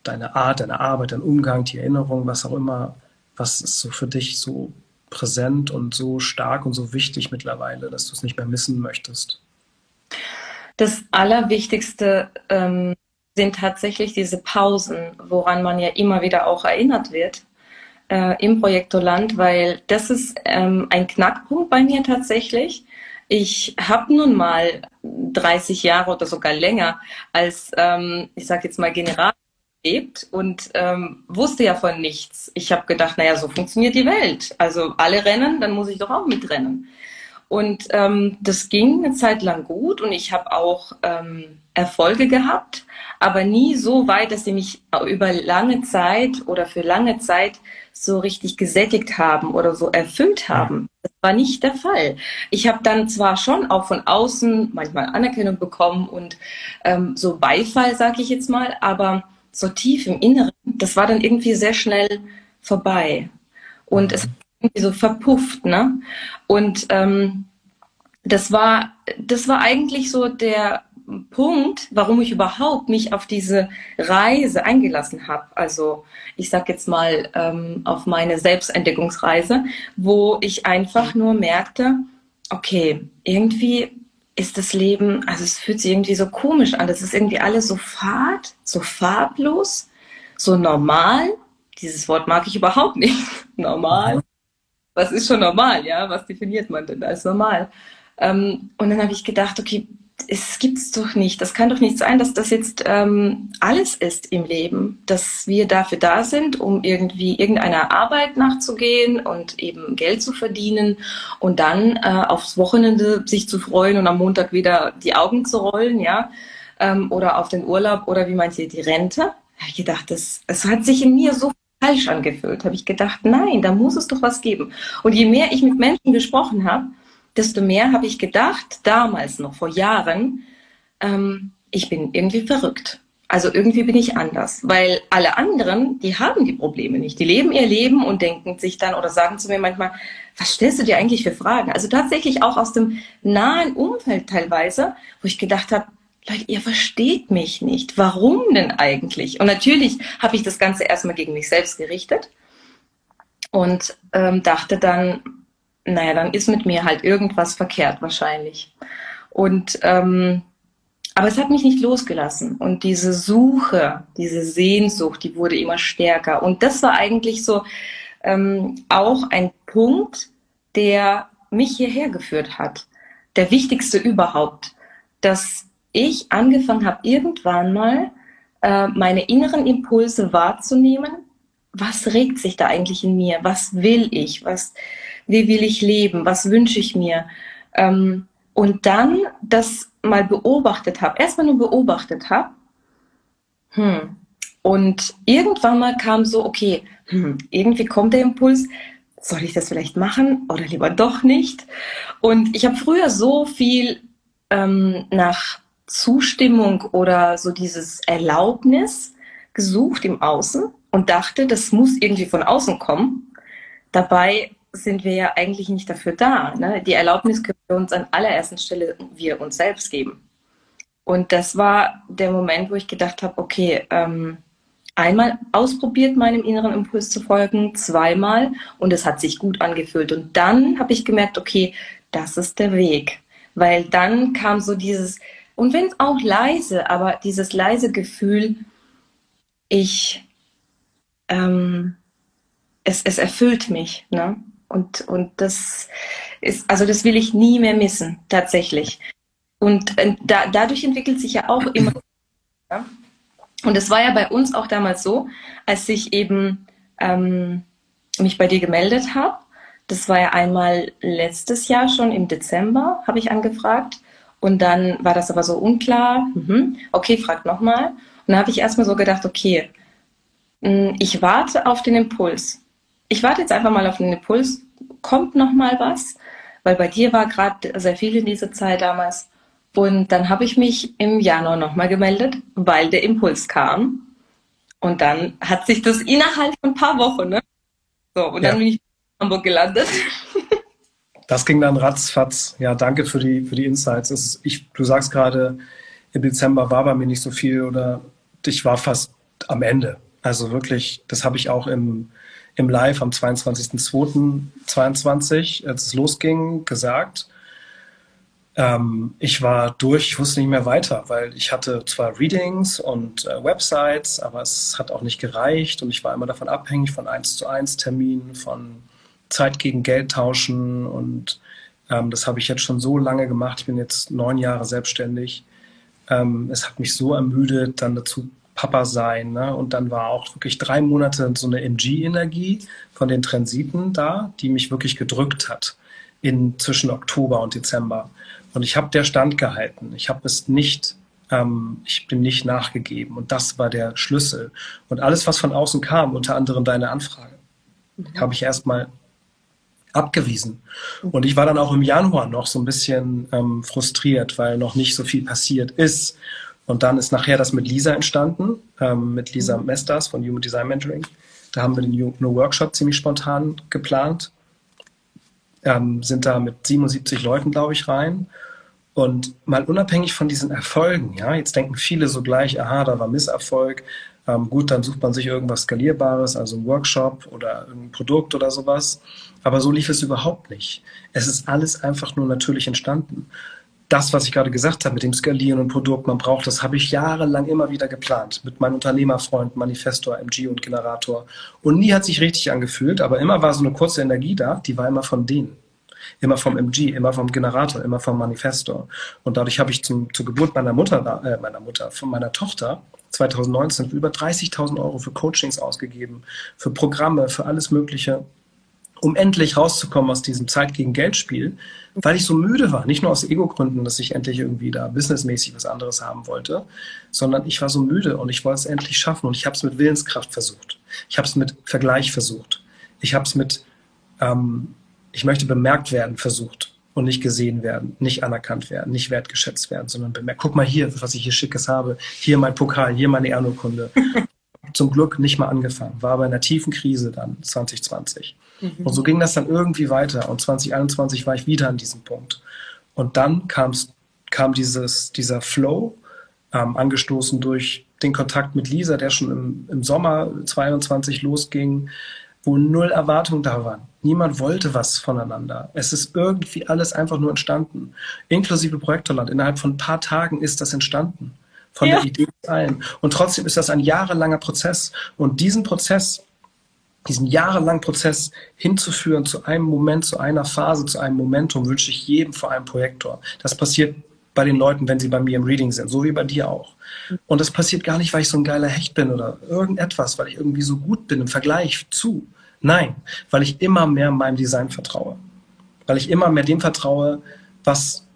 deine Art, deine Arbeit, dein Umgang, die Erinnerung, was auch immer, was ist so für dich so präsent und so stark und so wichtig mittlerweile, dass du es nicht mehr missen möchtest? Das Allerwichtigste ähm, sind tatsächlich diese Pausen, woran man ja immer wieder auch erinnert wird äh, im Projektoland, weil das ist ähm, ein Knackpunkt bei mir tatsächlich. Ich habe nun mal 30 Jahre oder sogar länger als, ähm, ich sage jetzt mal, General gelebt und ähm, wusste ja von nichts. Ich habe gedacht, naja, so funktioniert die Welt. Also alle rennen, dann muss ich doch auch mitrennen. Und ähm, das ging eine Zeit lang gut und ich habe auch ähm, Erfolge gehabt, aber nie so weit, dass sie mich über lange Zeit oder für lange Zeit so richtig gesättigt haben oder so erfüllt haben. Das war nicht der Fall. Ich habe dann zwar schon auch von außen manchmal Anerkennung bekommen und ähm, so Beifall, sage ich jetzt mal, aber so tief im Inneren, das war dann irgendwie sehr schnell vorbei. Und es irgendwie so verpufft, ne? Und ähm, das war, das war eigentlich so der Punkt, warum ich überhaupt mich auf diese Reise eingelassen habe. Also ich sag jetzt mal ähm, auf meine Selbstentdeckungsreise, wo ich einfach nur merkte, okay, irgendwie ist das Leben, also es fühlt sich irgendwie so komisch an. Das ist irgendwie alles so fad, so farblos, so normal, dieses Wort mag ich überhaupt nicht. normal. Was ist schon normal, ja? Was definiert man denn als normal? Ähm, und dann habe ich gedacht, okay, es gibt's doch nicht. Das kann doch nicht sein, dass das jetzt ähm, alles ist im Leben, dass wir dafür da sind, um irgendwie irgendeiner Arbeit nachzugehen und eben Geld zu verdienen und dann äh, aufs Wochenende sich zu freuen und am Montag wieder die Augen zu rollen, ja, ähm, oder auf den Urlaub oder wie ihr die Rente? Habe ich gedacht, das, es hat sich in mir so falsch angefühlt. Habe ich gedacht, nein, da muss es doch was geben. Und je mehr ich mit Menschen gesprochen habe, desto mehr habe ich gedacht, damals noch vor Jahren, ähm, ich bin irgendwie verrückt. Also irgendwie bin ich anders, weil alle anderen, die haben die Probleme nicht. Die leben ihr Leben und denken sich dann oder sagen zu mir manchmal, was stellst du dir eigentlich für Fragen? Also tatsächlich auch aus dem nahen Umfeld teilweise, wo ich gedacht habe, Leute, ihr versteht mich nicht. Warum denn eigentlich? Und natürlich habe ich das Ganze erstmal gegen mich selbst gerichtet und ähm, dachte dann, naja, dann ist mit mir halt irgendwas verkehrt wahrscheinlich. Und ähm, aber es hat mich nicht losgelassen. Und diese Suche, diese Sehnsucht, die wurde immer stärker. Und das war eigentlich so ähm, auch ein Punkt, der mich hierher geführt hat. Der wichtigste überhaupt, dass ich angefangen habe, irgendwann mal äh, meine inneren Impulse wahrzunehmen. Was regt sich da eigentlich in mir? Was will ich? Was, wie will ich leben, was wünsche ich mir. Ähm, und dann das mal beobachtet habe, erstmal nur beobachtet habe. Hm. Und irgendwann mal kam so, okay, hm, irgendwie kommt der Impuls, soll ich das vielleicht machen oder lieber doch nicht? Und ich habe früher so viel ähm, nach Zustimmung oder so dieses Erlaubnis gesucht im Außen und dachte, das muss irgendwie von außen kommen. Dabei sind wir ja eigentlich nicht dafür da. Ne? Die Erlaubnis können wir uns an allererster Stelle wir uns selbst geben. Und das war der Moment, wo ich gedacht habe, okay, ähm, einmal ausprobiert, meinem inneren Impuls zu folgen, zweimal und es hat sich gut angefühlt. Und dann habe ich gemerkt, okay, das ist der Weg. Weil dann kam so dieses, und wenn es auch leise, aber dieses leise Gefühl, ich, ähm, es, es erfüllt mich. Ne? Und, und das ist, also das will ich nie mehr missen, tatsächlich. Und äh, da, dadurch entwickelt sich ja auch immer. Ja? Und es war ja bei uns auch damals so, als ich eben ähm, mich bei dir gemeldet habe. Das war ja einmal letztes Jahr schon im Dezember, habe ich angefragt. Und dann war das aber so unklar. Mhm. Okay, frag nochmal. Und dann habe ich erstmal so gedacht, okay, hm, ich warte auf den Impuls ich warte jetzt einfach mal auf den Impuls, kommt noch mal was, weil bei dir war gerade sehr viel in dieser Zeit damals. Und dann habe ich mich im Januar noch mal gemeldet, weil der Impuls kam. Und dann hat sich das innerhalb von ein paar Wochen, ne? So, und ja. dann bin ich in Hamburg gelandet. Das ging dann ratzfatz. Ja, danke für die, für die Insights. Ist, ich, du sagst gerade, im Dezember war bei mir nicht so viel oder ich war fast am Ende. Also wirklich, das habe ich auch im, im Live am 22.02.22, als es losging, gesagt. Ähm, ich war durch, ich wusste nicht mehr weiter, weil ich hatte zwar Readings und äh, Websites, aber es hat auch nicht gereicht und ich war immer davon abhängig von 1 zu 1 Terminen, von Zeit gegen Geld tauschen und ähm, das habe ich jetzt schon so lange gemacht. Ich bin jetzt neun Jahre selbstständig. Ähm, es hat mich so ermüdet, dann dazu Papa sein. Ne? Und dann war auch wirklich drei Monate so eine MG-Energie von den Transiten da, die mich wirklich gedrückt hat in zwischen Oktober und Dezember. Und ich habe der Stand gehalten. Ich habe es nicht, ähm, ich bin nicht nachgegeben. Und das war der Schlüssel. Und alles, was von außen kam, unter anderem deine Anfrage, mhm. habe ich erstmal abgewiesen. Und ich war dann auch im Januar noch so ein bisschen ähm, frustriert, weil noch nicht so viel passiert ist. Und dann ist nachher das mit Lisa entstanden, ähm, mit Lisa mhm. Mestas von Human Design Mentoring. Da haben wir den New Workshop ziemlich spontan geplant. Ähm, sind da mit 77 Leuten, glaube ich, rein. Und mal unabhängig von diesen Erfolgen, ja, jetzt denken viele so gleich, aha, da war Misserfolg. Ähm, gut, dann sucht man sich irgendwas Skalierbares, also ein Workshop oder ein Produkt oder sowas. Aber so lief es überhaupt nicht. Es ist alles einfach nur natürlich entstanden. Das, was ich gerade gesagt habe mit dem Skalieren und Produkt, man braucht, das habe ich jahrelang immer wieder geplant mit meinem Unternehmerfreund, Manifestor, MG und Generator. Und nie hat sich richtig angefühlt, aber immer war so eine kurze Energie da, die war immer von denen. Immer vom MG, immer vom Generator, immer vom Manifestor. Und dadurch habe ich zum, zur Geburt meiner Mutter, äh, meiner Mutter, von meiner Tochter 2019 über 30.000 Euro für Coachings ausgegeben, für Programme, für alles Mögliche um endlich rauszukommen aus diesem Zeit gegen Geldspiel, weil ich so müde war. Nicht nur aus Ego-Gründen, dass ich endlich irgendwie da businessmäßig was anderes haben wollte, sondern ich war so müde und ich wollte es endlich schaffen und ich habe es mit Willenskraft versucht. Ich habe es mit Vergleich versucht. Ich habe es mit, ähm, ich möchte bemerkt werden versucht und nicht gesehen werden, nicht anerkannt werden, nicht wertgeschätzt werden, sondern bemerkt, guck mal hier, was ich hier Schickes habe, hier mein Pokal, hier meine Ehrenurkunde. Zum Glück nicht mal angefangen, war aber in einer tiefen Krise dann 2020 Mhm. Und so ging das dann irgendwie weiter. Und 2021 war ich wieder an diesem Punkt. Und dann kam's, kam dieses, dieser Flow, ähm, angestoßen durch den Kontakt mit Lisa, der schon im, im Sommer 22 losging, wo null Erwartungen da waren. Niemand wollte was voneinander. Es ist irgendwie alles einfach nur entstanden. Inklusive Projektorland. Innerhalb von ein paar Tagen ist das entstanden. Von ja. der Idee ein. Und trotzdem ist das ein jahrelanger Prozess. Und diesen Prozess diesen jahrelangen Prozess hinzuführen zu einem Moment, zu einer Phase, zu einem Momentum, wünsche ich jedem vor einem Projektor. Das passiert bei den Leuten, wenn sie bei mir im Reading sind, so wie bei dir auch. Und das passiert gar nicht, weil ich so ein geiler Hecht bin oder irgendetwas, weil ich irgendwie so gut bin im Vergleich zu. Nein, weil ich immer mehr meinem Design vertraue. Weil ich immer mehr dem vertraue, was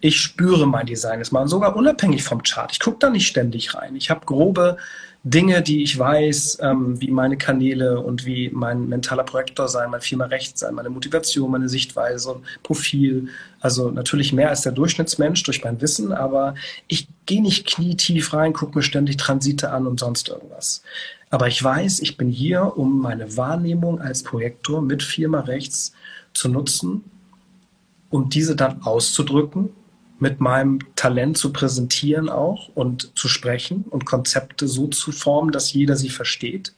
ich spüre mein Design ist mal sogar unabhängig vom Chart. Ich gucke da nicht ständig rein. Ich habe grobe Dinge, die ich weiß, ähm, wie meine Kanäle und wie mein mentaler Projektor sein, mein Firma Recht sein, meine Motivation, meine Sichtweise Profil. Also natürlich mehr als der Durchschnittsmensch durch mein Wissen, aber ich gehe nicht knietief rein, gucke mir ständig Transite an und sonst irgendwas. Aber ich weiß, ich bin hier, um meine Wahrnehmung als Projektor mit Firma Rechts zu nutzen, um diese dann auszudrücken mit meinem Talent zu präsentieren auch und zu sprechen und Konzepte so zu formen, dass jeder sie versteht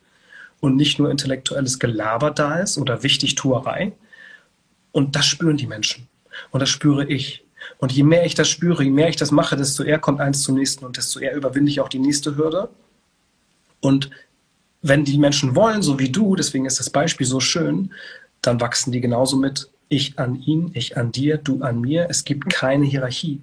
und nicht nur intellektuelles Gelaber da ist oder Wichtigtuerei. Und das spüren die Menschen. Und das spüre ich. Und je mehr ich das spüre, je mehr ich das mache, desto eher kommt eins zum nächsten und desto eher überwinde ich auch die nächste Hürde. Und wenn die Menschen wollen, so wie du, deswegen ist das Beispiel so schön, dann wachsen die genauso mit ich an ihn, ich an dir, du an mir. Es gibt keine Hierarchie.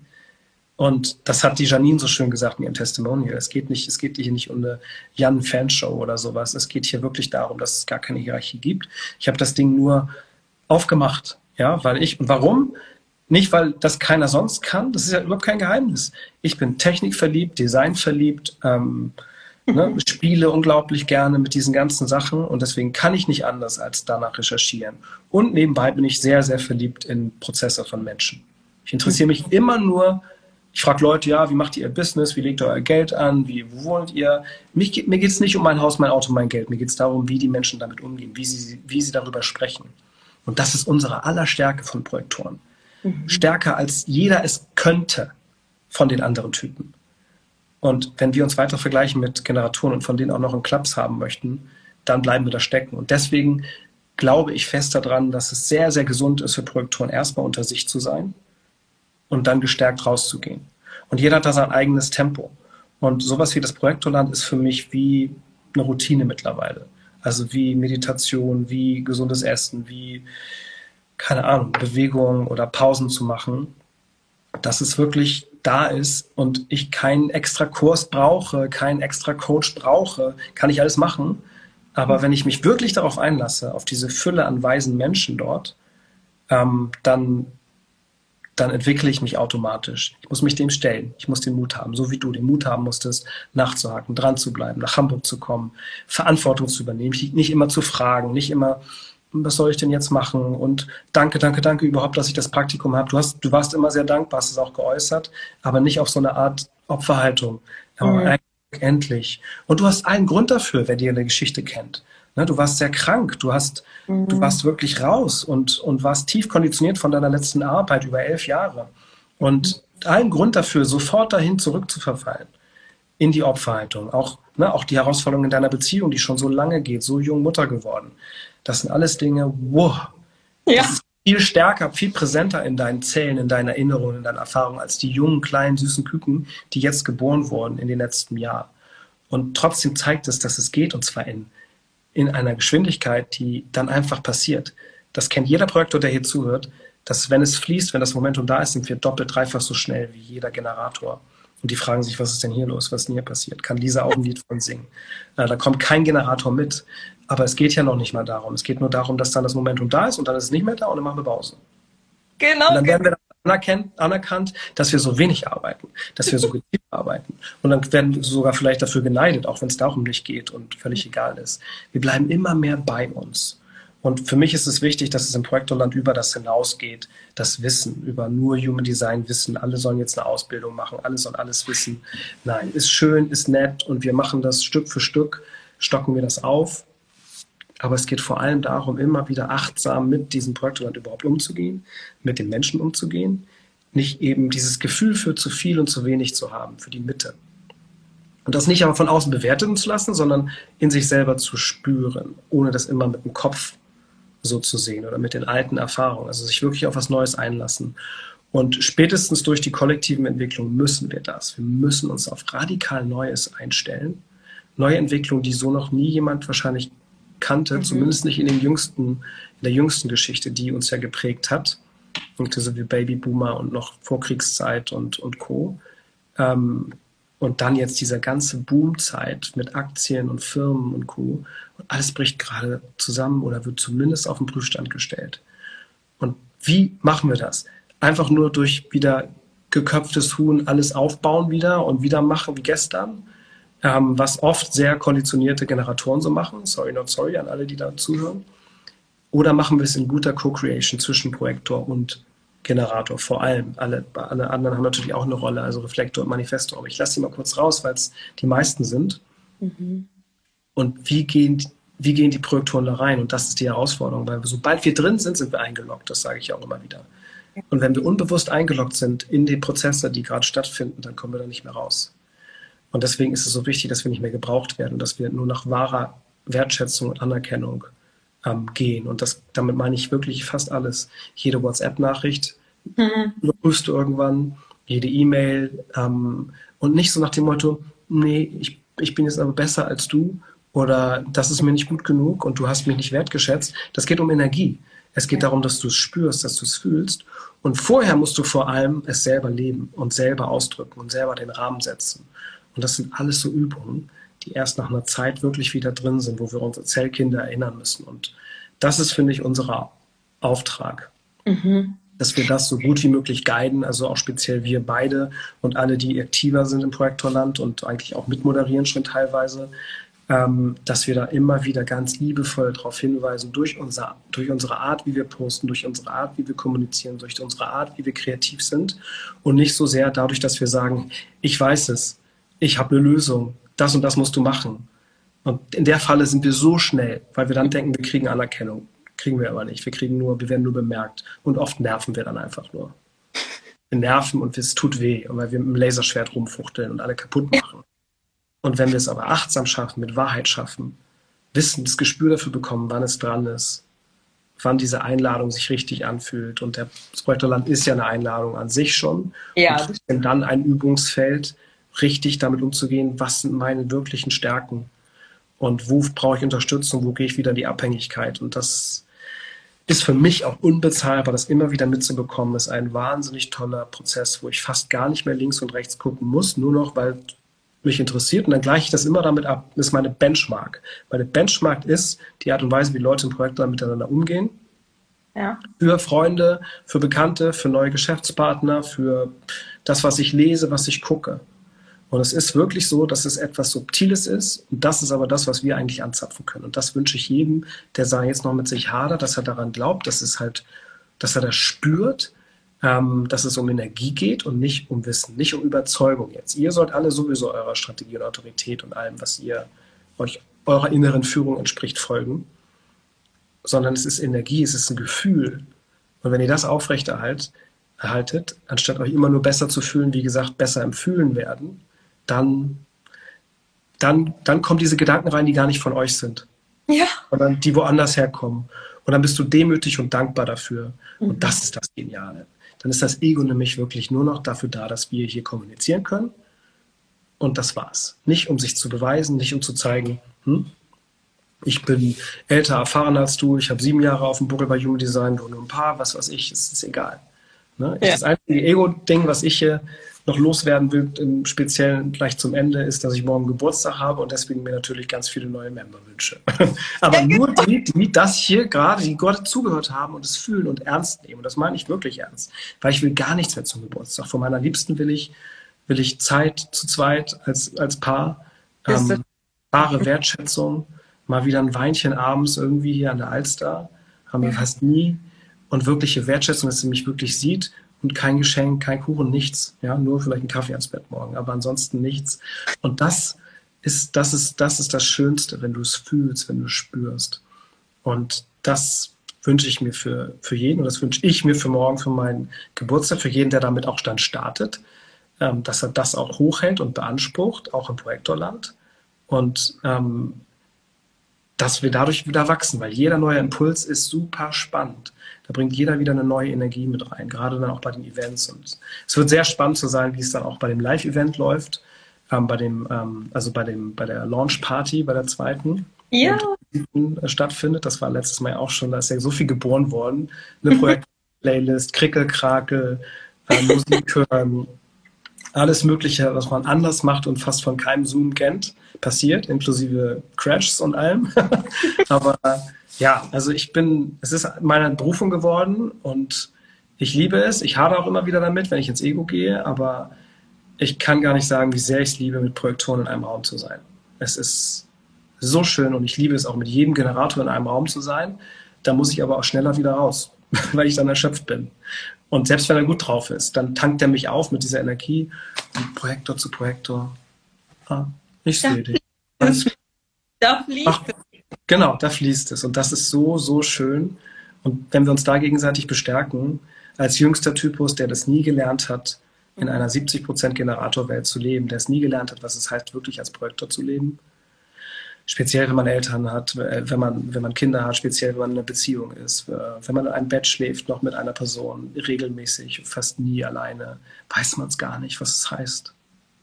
Und das hat die Janine so schön gesagt in ihrem Testimonial. Es geht nicht, es geht hier nicht um eine Jan-Fanshow oder sowas. Es geht hier wirklich darum, dass es gar keine Hierarchie gibt. Ich habe das Ding nur aufgemacht, ja, weil ich, und warum? Nicht, weil das keiner sonst kann. Das ist ja überhaupt kein Geheimnis. Ich bin technikverliebt, designverliebt, ähm, Ne, spiele unglaublich gerne mit diesen ganzen Sachen und deswegen kann ich nicht anders als danach recherchieren. Und nebenbei bin ich sehr, sehr verliebt in Prozesse von Menschen. Ich interessiere mich immer nur, ich frage Leute, ja, wie macht ihr ihr Business, wie legt ihr euer Geld an, wie wo wohnt ihr? Mich, mir geht es nicht um mein Haus, mein Auto, mein Geld. Mir geht es darum, wie die Menschen damit umgehen, wie sie, wie sie darüber sprechen. Und das ist unsere aller Stärke von Projektoren. Mhm. Stärker als jeder es könnte von den anderen Typen. Und wenn wir uns weiter vergleichen mit Generatoren und von denen auch noch einen Klaps haben möchten, dann bleiben wir da stecken. Und deswegen glaube ich fest daran, dass es sehr, sehr gesund ist für Projektoren, erstmal unter sich zu sein und dann gestärkt rauszugehen. Und jeder hat da sein eigenes Tempo. Und sowas wie das Projektorland ist für mich wie eine Routine mittlerweile. Also wie Meditation, wie gesundes Essen, wie, keine Ahnung, Bewegung oder Pausen zu machen. Das ist wirklich da ist und ich keinen extra Kurs brauche, keinen extra Coach brauche, kann ich alles machen. Aber wenn ich mich wirklich darauf einlasse, auf diese Fülle an weisen Menschen dort, ähm, dann, dann entwickle ich mich automatisch. Ich muss mich dem stellen. Ich muss den Mut haben, so wie du den Mut haben musstest, nachzuhaken, dran zu bleiben, nach Hamburg zu kommen, Verantwortung zu übernehmen, nicht immer zu fragen, nicht immer was soll ich denn jetzt machen? Und danke, danke, danke überhaupt, dass ich das Praktikum habe. Du, hast, du warst immer sehr dankbar, hast es auch geäußert, aber nicht auf so eine Art Opferhaltung. Mhm. Endlich. Und du hast einen Grund dafür, wer dir eine Geschichte kennt. Ne, du warst sehr krank, du hast, mhm. du warst wirklich raus und, und warst tief konditioniert von deiner letzten Arbeit über elf Jahre. Und allen Grund dafür, sofort dahin zurückzuverfallen in die Opferhaltung. Auch, ne, auch die Herausforderung in deiner Beziehung, die schon so lange geht, so jung Mutter geworden. Das sind alles Dinge, wow, ja. das ist viel stärker, viel präsenter in deinen Zellen, in deinen Erinnerungen, in deinen Erfahrungen als die jungen, kleinen, süßen Küken, die jetzt geboren wurden in den letzten Jahren. Und trotzdem zeigt es, dass es geht, und zwar in, in einer Geschwindigkeit, die dann einfach passiert. Das kennt jeder Projektor, der hier zuhört, dass wenn es fließt, wenn das Momentum da ist, sind wir doppelt, dreifach so schnell wie jeder Generator. Und die fragen sich, was ist denn hier los? Was ist denn hier passiert? Kann Lisa auch ein Lied von singen? Äh, da kommt kein Generator mit. Aber es geht ja noch nicht mal darum. Es geht nur darum, dass dann das Momentum da ist und dann ist es nicht mehr da und dann machen wir Pause. Genau. Und dann werden wir anerkannt, anerkannt, dass wir so wenig arbeiten, dass wir so gezielt arbeiten. Und dann werden wir sogar vielleicht dafür geneidet, auch wenn es darum nicht geht und völlig egal ist. Wir bleiben immer mehr bei uns. Und für mich ist es wichtig, dass es im Projektorland über das hinausgeht, das Wissen, über nur Human Design Wissen. Alle sollen jetzt eine Ausbildung machen, alle sollen alles wissen. Nein, ist schön, ist nett und wir machen das Stück für Stück, stocken wir das auf. Aber es geht vor allem darum, immer wieder achtsam mit diesem Projektorland überhaupt umzugehen, mit den Menschen umzugehen, nicht eben dieses Gefühl für zu viel und zu wenig zu haben, für die Mitte. Und das nicht aber von außen bewerten zu lassen, sondern in sich selber zu spüren, ohne das immer mit dem Kopf so zu sehen oder mit den alten Erfahrungen. Also sich wirklich auf was Neues einlassen. Und spätestens durch die kollektiven Entwicklungen müssen wir das. Wir müssen uns auf radikal Neues einstellen. Neue Entwicklungen, die so noch nie jemand wahrscheinlich kannte, mhm. zumindest nicht in, den jüngsten, in der jüngsten Geschichte, die uns ja geprägt hat, inklusive Babyboomer und noch Vorkriegszeit und, und Co. Ähm, und dann jetzt diese ganze Boomzeit mit Aktien und Firmen und Co. Und alles bricht gerade zusammen oder wird zumindest auf den Prüfstand gestellt. Und wie machen wir das? Einfach nur durch wieder geköpftes Huhn alles aufbauen wieder und wieder machen wie gestern, ähm, was oft sehr konditionierte Generatoren so machen. Sorry, not sorry an alle, die da zuhören. Oder machen wir es in guter Co-Creation zwischen Projektor und Generator vor allem. Alle, alle anderen haben natürlich auch eine Rolle, also Reflektor und Manifestor. Aber ich lasse die mal kurz raus, weil es die meisten sind. Mhm. Und wie gehen, wie gehen die Projektoren da rein? Und das ist die Herausforderung, weil sobald wir drin sind, sind wir eingeloggt. Das sage ich auch immer wieder. Und wenn wir unbewusst eingeloggt sind in die Prozesse, die gerade stattfinden, dann kommen wir da nicht mehr raus. Und deswegen ist es so wichtig, dass wir nicht mehr gebraucht werden, dass wir nur nach wahrer Wertschätzung und Anerkennung ähm, gehen. Und das, damit meine ich wirklich fast alles. Jede WhatsApp-Nachricht mhm. überprüfst du irgendwann, jede E-Mail ähm, und nicht so nach dem Motto, nee, ich, ich bin jetzt aber besser als du oder das ist mir nicht gut genug und du hast mich nicht wertgeschätzt. Das geht um Energie. Es geht darum, dass du es spürst, dass du es fühlst. Und vorher musst du vor allem es selber leben und selber ausdrücken und selber den Rahmen setzen. Und das sind alles so Übungen, die erst nach einer Zeit wirklich wieder drin sind, wo wir unsere Zellkinder erinnern müssen. Und das ist, finde ich, unser Auftrag. Mhm. Dass wir das so gut wie möglich guiden, also auch speziell wir beide und alle, die aktiver sind im Projektorland und eigentlich auch mitmoderieren schon teilweise, ähm, dass wir da immer wieder ganz liebevoll darauf hinweisen, durch, unser, durch unsere Art, wie wir posten, durch unsere Art, wie wir kommunizieren, durch unsere Art, wie wir kreativ sind und nicht so sehr dadurch, dass wir sagen, ich weiß es, ich habe eine Lösung, das und das musst du machen. Und in der Falle sind wir so schnell, weil wir dann denken, wir kriegen Anerkennung. Kriegen wir aber nicht. Wir kriegen nur, wir werden nur bemerkt. Und oft nerven wir dann einfach nur. Wir nerven und es tut weh, weil wir mit dem Laserschwert rumfuchteln und alle kaputt machen. Und wenn wir es aber achtsam schaffen, mit Wahrheit schaffen, wissen, das Gespür dafür bekommen, wann es dran ist, wann diese Einladung sich richtig anfühlt. Und der Projektorland ist ja eine Einladung an sich schon. Ja. Und dann ein Übungsfeld, richtig damit umzugehen, was sind meine wirklichen Stärken und wo brauche ich Unterstützung, wo gehe ich wieder in die Abhängigkeit. Und das ist für mich auch unbezahlbar, das immer wieder mitzubekommen. ist ein wahnsinnig toller Prozess, wo ich fast gar nicht mehr links und rechts gucken muss, nur noch, weil mich interessiert. Und dann gleiche ich das immer damit ab. Das ist meine Benchmark. Meine Benchmark ist die Art und Weise, wie Leute im Projekt dann miteinander umgehen. Ja. Für Freunde, für Bekannte, für neue Geschäftspartner, für das, was ich lese, was ich gucke. Und es ist wirklich so, dass es etwas Subtiles ist. Und das ist aber das, was wir eigentlich anzapfen können. Und das wünsche ich jedem, der da jetzt noch mit sich hadert, dass er daran glaubt, dass es halt, dass er das spürt, ähm, dass es um Energie geht und nicht um Wissen, nicht um Überzeugung jetzt. Ihr sollt alle sowieso eurer Strategie und Autorität und allem, was ihr euch eurer inneren Führung entspricht, folgen. Sondern es ist Energie, es ist ein Gefühl. Und wenn ihr das aufrechterhaltet, erhaltet, anstatt euch immer nur besser zu fühlen, wie gesagt, besser im Fühlen werden, dann, dann, dann kommen diese Gedanken rein, die gar nicht von euch sind. Ja. Sondern die woanders herkommen. Und dann bist du demütig und dankbar dafür. Und mhm. das ist das Geniale. Dann ist das Ego nämlich wirklich nur noch dafür da, dass wir hier kommunizieren können. Und das war's. Nicht um sich zu beweisen, nicht um zu zeigen, hm, ich bin älter, erfahrener als du, ich habe sieben Jahre auf dem Buckel bei Human Design, du nur ein paar, was weiß ich, es ist egal. Ne? Ja. Das einzige Ego-Ding, was ich hier noch loswerden will, im Speziellen gleich zum Ende, ist, dass ich morgen Geburtstag habe und deswegen mir natürlich ganz viele neue Member wünsche. Aber nur die, die das hier gerade, die Gott zugehört haben und es fühlen und ernst nehmen. Und das meine ich wirklich ernst. Weil ich will gar nichts mehr zum Geburtstag. Von meiner Liebsten will ich, will ich Zeit zu zweit als, als Paar, ähm, wahre Wertschätzung, mal wieder ein Weinchen abends irgendwie hier an der Alster. Haben wir fast nie. Und wirkliche Wertschätzung, dass sie mich wirklich sieht und kein Geschenk, kein Kuchen, nichts. Ja, nur vielleicht ein Kaffee ans Bett morgen, aber ansonsten nichts. Und das ist, das ist, das ist das Schönste, wenn du es fühlst, wenn du es spürst. Und das wünsche ich mir für, für jeden und das wünsche ich mir für morgen, für meinen Geburtstag, für jeden, der damit auch dann startet, ähm, dass er das auch hochhält und beansprucht, auch im Projektorland. Und ähm, dass wir dadurch wieder wachsen, weil jeder neue Impuls ist super spannend. Da bringt jeder wieder eine neue Energie mit rein, gerade dann auch bei den Events. Und es wird sehr spannend zu sein, wie es dann auch bei dem Live-Event läuft, ähm, bei dem, ähm, also bei dem, bei der Launch-Party, bei der zweiten. Ja. Und, äh, stattfindet. Das war letztes Mal auch schon, da ist ja so viel geboren worden. Eine Projekt-Playlist, Krickelkrakel, äh, Musik hören, alles Mögliche, was man anders macht und fast von keinem Zoom kennt, passiert, inklusive Crashs und allem. Aber ja, also ich bin, es ist meine Berufung geworden und ich liebe es. Ich habe auch immer wieder damit, wenn ich ins Ego gehe, aber ich kann gar nicht sagen, wie sehr ich es liebe, mit Projektoren in einem Raum zu sein. Es ist so schön und ich liebe es auch mit jedem Generator in einem Raum zu sein. Da muss ich aber auch schneller wieder raus, weil ich dann erschöpft bin. Und selbst wenn er gut drauf ist, dann tankt er mich auf mit dieser Energie. Und Projektor zu Projektor. Ah, ich sehe dich. Da fließt Ach, es. Genau, da fließt es. Und das ist so, so schön. Und wenn wir uns da gegenseitig bestärken, als jüngster Typus, der das nie gelernt hat, in einer 70% Generatorwelt zu leben, der es nie gelernt hat, was es heißt, wirklich als Projektor zu leben, speziell wenn man Eltern hat, äh, wenn man, wenn man Kinder hat, speziell wenn man in einer Beziehung ist, äh, wenn man in einem Bett schläft, noch mit einer Person, regelmäßig, fast nie alleine, weiß man es gar nicht, was es heißt.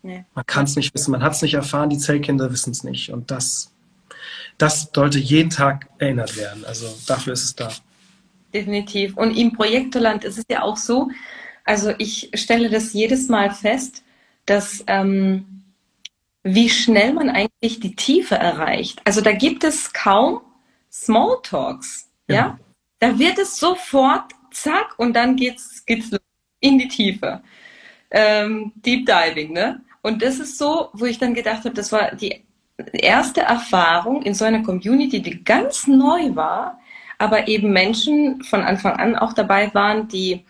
Nee. Man kann es nicht wissen, man hat es nicht erfahren, die Zellkinder wissen es nicht. Und das, das sollte jeden Tag erinnert werden. Also dafür ist es da. Definitiv. Und im Projektorland ist es ja auch so, also ich stelle das jedes Mal fest, dass ähm, wie schnell man eigentlich die Tiefe erreicht. Also da gibt es kaum Smalltalks. Ja. ja? Da wird es sofort zack und dann geht's, geht's in die Tiefe. Ähm, Deep Diving, ne? Und das ist so, wo ich dann gedacht habe, das war die erste Erfahrung in so einer Community, die ganz neu war, aber eben Menschen von Anfang an auch dabei waren, die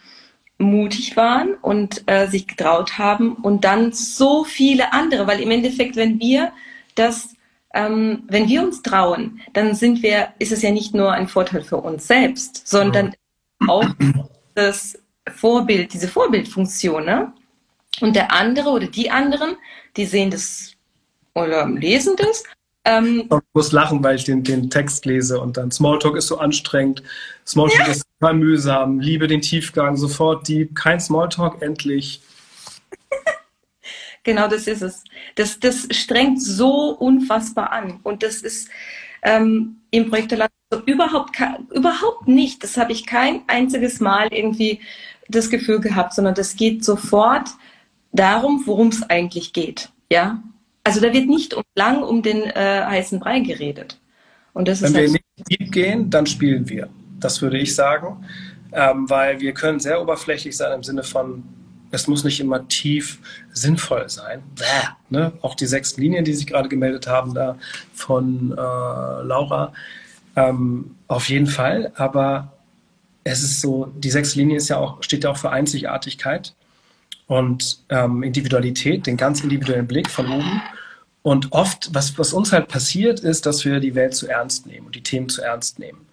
mutig waren und äh, sich getraut haben und dann so viele andere, weil im Endeffekt, wenn wir das, ähm, wenn wir uns trauen, dann sind wir, ist es ja nicht nur ein Vorteil für uns selbst, sondern auch das Vorbild, diese Vorbildfunktion. Ne? Und der andere oder die anderen, die sehen das oder lesen das ähm, ich muss lachen, weil ich den, den Text lese und dann Smalltalk ist so anstrengend, Smalltalk ja. ist total mühsam, liebe den Tiefgang, sofort deep, kein Smalltalk, endlich. genau, das ist es. Das, das strengt so unfassbar an und das ist ähm, im Projekt so überhaupt, überhaupt nicht. Das habe ich kein einziges Mal irgendwie das Gefühl gehabt, sondern das geht sofort darum, worum es eigentlich geht. Ja, also da wird nicht um, lang um den äh, heißen Brei geredet. Und das Wenn wir halt nicht deep gehen, dann spielen wir. Das würde ich sagen. Ähm, weil wir können sehr oberflächlich sein im Sinne von, es muss nicht immer tief sinnvoll sein. Bäh, ne? Auch die sechs Linien, die sich gerade gemeldet haben, da von äh, Laura, ähm, auf jeden Fall. Aber es ist so, die sechs Linie ist ja auch, steht ja auch für Einzigartigkeit und ähm, Individualität, den ganz individuellen Blick von oben. Und oft, was, was uns halt passiert, ist, dass wir die Welt zu ernst nehmen und die Themen zu ernst nehmen.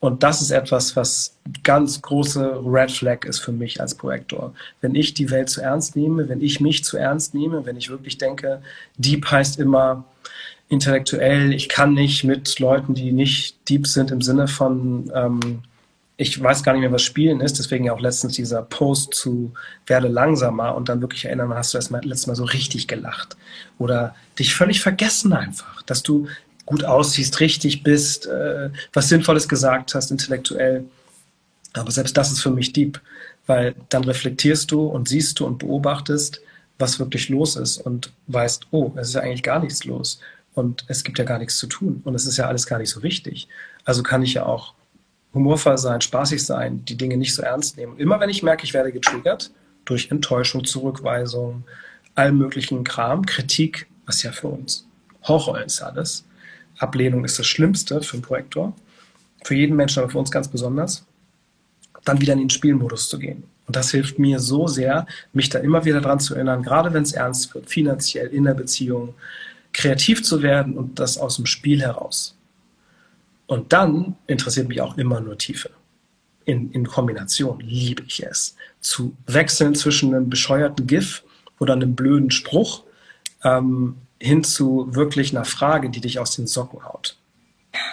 Und das ist etwas, was ganz große Red Flag ist für mich als Projektor. Wenn ich die Welt zu ernst nehme, wenn ich mich zu ernst nehme, wenn ich wirklich denke, Deep heißt immer, intellektuell, ich kann nicht mit Leuten, die nicht deep sind im Sinne von, ähm, ich weiß gar nicht mehr, was Spielen ist, deswegen ja auch letztens dieser Post zu werde langsamer und dann wirklich erinnern, hast du das mal, letztes Mal so richtig gelacht. Oder dich völlig vergessen einfach, dass du gut aussiehst, richtig bist, äh, was Sinnvolles gesagt hast, intellektuell. Aber selbst das ist für mich deep, weil dann reflektierst du und siehst du und beobachtest, was wirklich los ist und weißt, oh, es ist ja eigentlich gar nichts los und es gibt ja gar nichts zu tun und es ist ja alles gar nicht so wichtig. Also kann ich ja auch humorvoll sein, spaßig sein, die Dinge nicht so ernst nehmen. Und immer wenn ich merke, ich werde getriggert durch Enttäuschung, Zurückweisung, allem möglichen Kram, Kritik, was ja für uns Horror ist alles. Ablehnung ist das Schlimmste für einen Projektor, für jeden Menschen, aber für uns ganz besonders, dann wieder in den Spielmodus zu gehen. Und das hilft mir so sehr, mich da immer wieder dran zu erinnern, gerade wenn es ernst wird, finanziell, in der Beziehung, kreativ zu werden und das aus dem Spiel heraus. Und dann interessiert mich auch immer nur Tiefe. In, in Kombination liebe ich es. Zu wechseln zwischen einem bescheuerten GIF oder einem blöden Spruch ähm, hin zu wirklich einer Frage, die dich aus den Socken haut.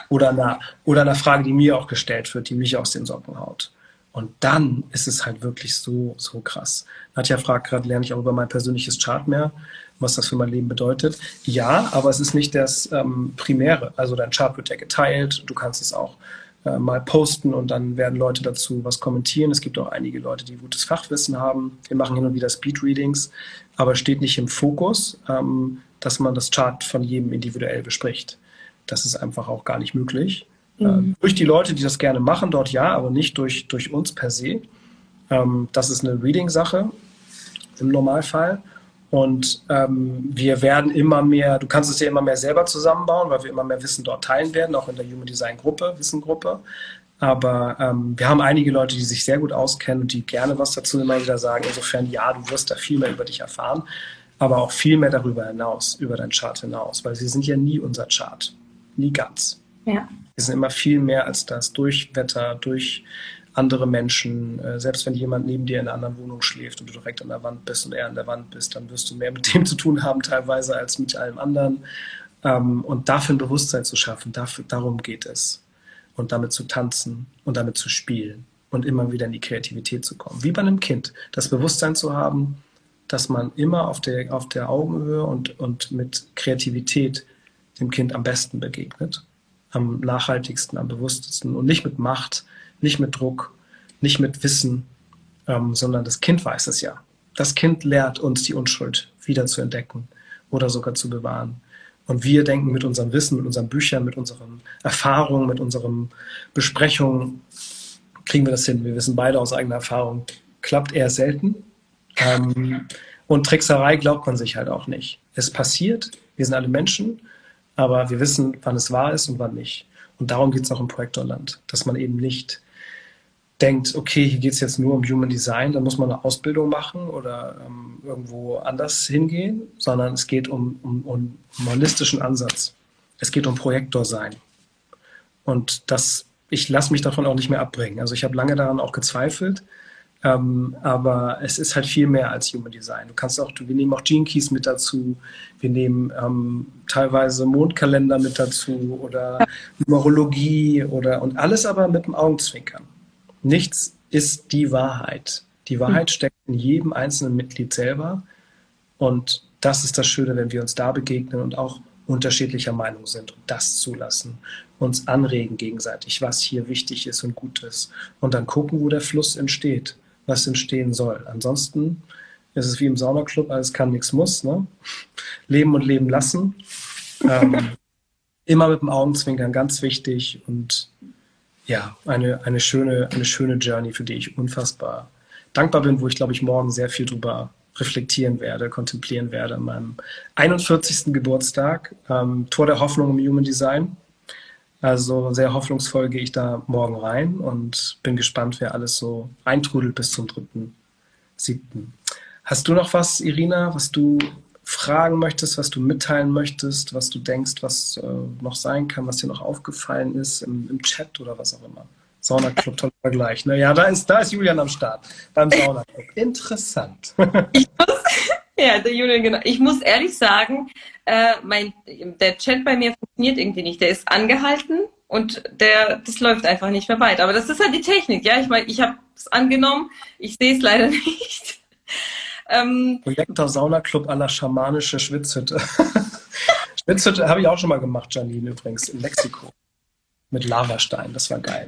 Oder einer, oder einer Frage, die mir auch gestellt wird, die mich aus den Socken haut. Und dann ist es halt wirklich so, so krass. Nadja fragt gerade, lerne ich auch über mein persönliches Chart mehr, was das für mein Leben bedeutet. Ja, aber es ist nicht das ähm, Primäre. Also dein Chart wird ja geteilt, du kannst es auch äh, mal posten und dann werden Leute dazu was kommentieren. Es gibt auch einige Leute, die gutes Fachwissen haben. Wir machen hin und wieder Speedreadings, aber steht nicht im Fokus, ähm, dass man das Chart von jedem individuell bespricht. Das ist einfach auch gar nicht möglich. Äh, mhm. durch die Leute, die das gerne machen, dort ja, aber nicht durch, durch uns per se. Ähm, das ist eine Reading-Sache im Normalfall. Und ähm, wir werden immer mehr, du kannst es ja immer mehr selber zusammenbauen, weil wir immer mehr Wissen dort teilen werden, auch in der Human Design Gruppe, Wissengruppe. Aber ähm, wir haben einige Leute, die sich sehr gut auskennen und die gerne was dazu immer wieder sagen. Insofern, ja, du wirst da viel mehr über dich erfahren, aber auch viel mehr darüber hinaus, über dein Chart hinaus, weil sie sind ja nie unser Chart. Nie ganz. Ja. Wir sind immer viel mehr als das durch Wetter, durch andere Menschen. Äh, selbst wenn jemand neben dir in einer anderen Wohnung schläft und du direkt an der Wand bist und er an der Wand bist, dann wirst du mehr mit dem zu tun haben teilweise als mit allem anderen. Ähm, und dafür ein Bewusstsein zu schaffen, dafür, darum geht es. Und damit zu tanzen und damit zu spielen und immer wieder in die Kreativität zu kommen. Wie bei einem Kind. Das Bewusstsein zu haben, dass man immer auf der, auf der Augenhöhe und, und mit Kreativität dem Kind am besten begegnet, am nachhaltigsten, am bewusstesten und nicht mit Macht, nicht mit Druck, nicht mit Wissen, ähm, sondern das Kind weiß es ja. Das Kind lehrt uns die Unschuld wieder zu entdecken oder sogar zu bewahren. Und wir denken mit unserem Wissen, mit unseren Büchern, mit unseren Erfahrungen, mit unseren Besprechungen, kriegen wir das hin. Wir wissen beide aus eigener Erfahrung, klappt eher selten. Ähm, und Trickserei glaubt man sich halt auch nicht. Es passiert, wir sind alle Menschen, aber wir wissen, wann es wahr ist und wann nicht. Und darum geht es auch im Projektorland, dass man eben nicht denkt, okay, hier geht es jetzt nur um Human Design, dann muss man eine Ausbildung machen oder ähm, irgendwo anders hingehen, sondern es geht um, um, um einen holistischen Ansatz. Es geht um Projektor sein. Und das, ich lasse mich davon auch nicht mehr abbringen. Also ich habe lange daran auch gezweifelt, ähm, aber es ist halt viel mehr als Human Design. Du kannst auch, wir nehmen auch Gene Keys mit dazu, wir nehmen ähm, teilweise Mondkalender mit dazu oder Numerologie oder und alles aber mit dem Augenzwinkern. Nichts ist die Wahrheit. Die Wahrheit hm. steckt in jedem einzelnen Mitglied selber. Und das ist das Schöne, wenn wir uns da begegnen und auch unterschiedlicher Meinung sind und das zulassen, uns anregen gegenseitig, was hier wichtig ist und gut ist. Und dann gucken, wo der Fluss entsteht, was entstehen soll. Ansonsten ist es wie im Saunaclub, alles kann, nichts muss. Ne? Leben und leben lassen. Ähm, immer mit dem Augenzwinkern, ganz wichtig. Und ja, eine, eine, schöne, eine schöne Journey, für die ich unfassbar dankbar bin, wo ich, glaube ich, morgen sehr viel drüber reflektieren werde, kontemplieren werde an meinem 41. Geburtstag. Ähm, Tor der Hoffnung im Human Design. Also sehr hoffnungsvoll gehe ich da morgen rein und bin gespannt, wer alles so eintrudelt bis zum 3.7. Hast du noch was, Irina, was du fragen möchtest, was du mitteilen möchtest, was du denkst, was äh, noch sein kann, was dir noch aufgefallen ist im, im Chat oder was auch immer. Saunaclub, toller Vergleich. Ne? Ja, da ist, da ist Julian am Start beim Saunaclub. Interessant. ich muss, Ja, der Julian, genau. Ich muss ehrlich sagen, äh, mein, der Chat bei mir funktioniert irgendwie nicht. Der ist angehalten und der, das läuft einfach nicht mehr weiter. Aber das ist halt die Technik, ja. Ich meine, ich habe es angenommen, ich sehe es leider nicht. Ähm, Projektor Sauna Club aller schamanische Schwitzhütte. Schwitzhütte habe ich auch schon mal gemacht, Janine übrigens, in Mexiko. Mit Lavastein, das war geil.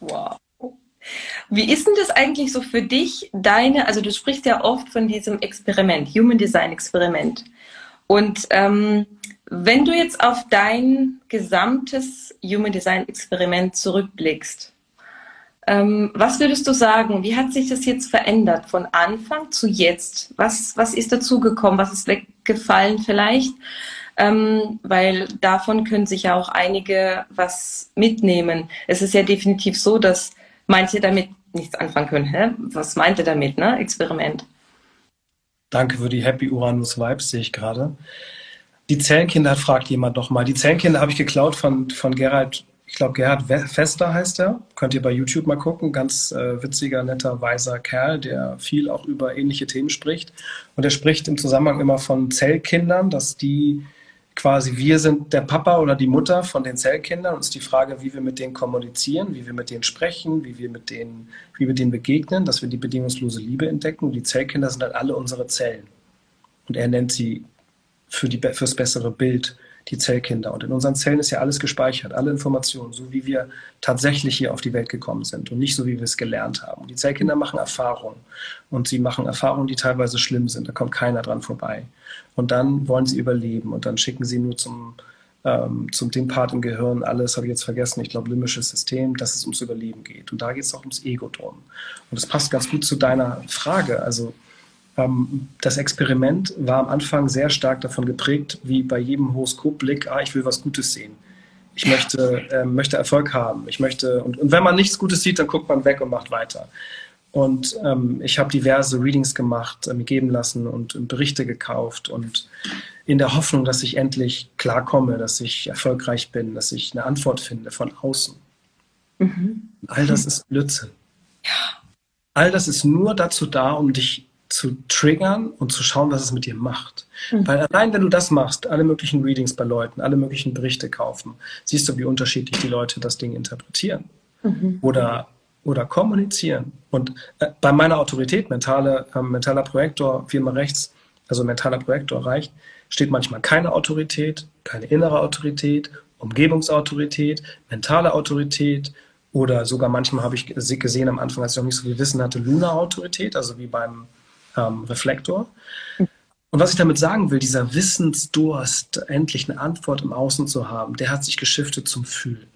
Wow. Wie ist denn das eigentlich so für dich, deine, also du sprichst ja oft von diesem Experiment, Human Design Experiment. Und ähm, wenn du jetzt auf dein gesamtes Human Design Experiment zurückblickst, ähm, was würdest du sagen? Wie hat sich das jetzt verändert von Anfang zu jetzt? Was, was ist dazugekommen? Was ist weggefallen vielleicht? Ähm, weil davon können sich ja auch einige was mitnehmen. Es ist ja definitiv so, dass manche damit nichts anfangen können. Hä? Was meint er damit, ne? Experiment. Danke für die Happy Uranus Vibes, sehe ich gerade. Die Zellenkinder fragt jemand noch mal. Die Zellenkinder habe ich geklaut von, von Gerhard, ich glaube Gerhard Fester heißt er. Könnt ihr bei YouTube mal gucken. Ganz äh, witziger, netter, weiser Kerl, der viel auch über ähnliche Themen spricht. Und er spricht im Zusammenhang immer von Zellkindern, dass die quasi wir sind der Papa oder die Mutter von den Zellkindern und es ist die Frage, wie wir mit denen kommunizieren, wie wir mit denen sprechen, wie wir mit denen, wie wir denen begegnen, dass wir die bedingungslose Liebe entdecken. Und die Zellkinder sind halt alle unsere Zellen. Und er nennt sie für die, fürs bessere Bild die Zellkinder. Und in unseren Zellen ist ja alles gespeichert, alle Informationen, so wie wir tatsächlich hier auf die Welt gekommen sind und nicht so, wie wir es gelernt haben. Die Zellkinder machen Erfahrungen. Und sie machen Erfahrungen, die teilweise schlimm sind. Da kommt keiner dran vorbei. Und dann wollen sie überleben. Und dann schicken sie nur zum, ähm, zum dem Part im Gehirn alles, habe ich jetzt vergessen, ich glaube, limbisches System, dass es ums Überleben geht. Und da geht es auch ums Ego drum. Und das passt ganz gut zu deiner Frage. Also das Experiment war am Anfang sehr stark davon geprägt, wie bei jedem Horoskopblick, ah, ich will was Gutes sehen. Ich möchte, äh, möchte Erfolg haben. Ich möchte, und, und wenn man nichts Gutes sieht, dann guckt man weg und macht weiter. Und ähm, ich habe diverse Readings gemacht, äh, mir geben lassen und, und, Berichte gekauft und in der Hoffnung, dass ich endlich klarkomme, dass ich erfolgreich bin, dass ich eine Antwort finde von außen. Mhm. All das ist Blödsinn. Ja. All das ist nur dazu da, um dich zu triggern und zu schauen, was es mit dir macht. Mhm. Weil allein, wenn du das machst, alle möglichen Readings bei Leuten, alle möglichen Berichte kaufen, siehst du, wie unterschiedlich die Leute das Ding interpretieren. Mhm. Oder, oder kommunizieren. Und äh, bei meiner Autorität, mentale, äh, mentaler Projektor, viermal rechts, also mentaler Projektor reicht, steht manchmal keine Autorität, keine innere Autorität, Umgebungsautorität, mentale Autorität oder sogar manchmal habe ich gesehen am Anfang, als ich noch nicht so viel Wissen hatte, Luna-Autorität, also wie beim ähm, Reflektor. Und was ich damit sagen will, dieser Wissensdurst, endlich eine Antwort im Außen zu haben, der hat sich geschiftet zum Fühlen.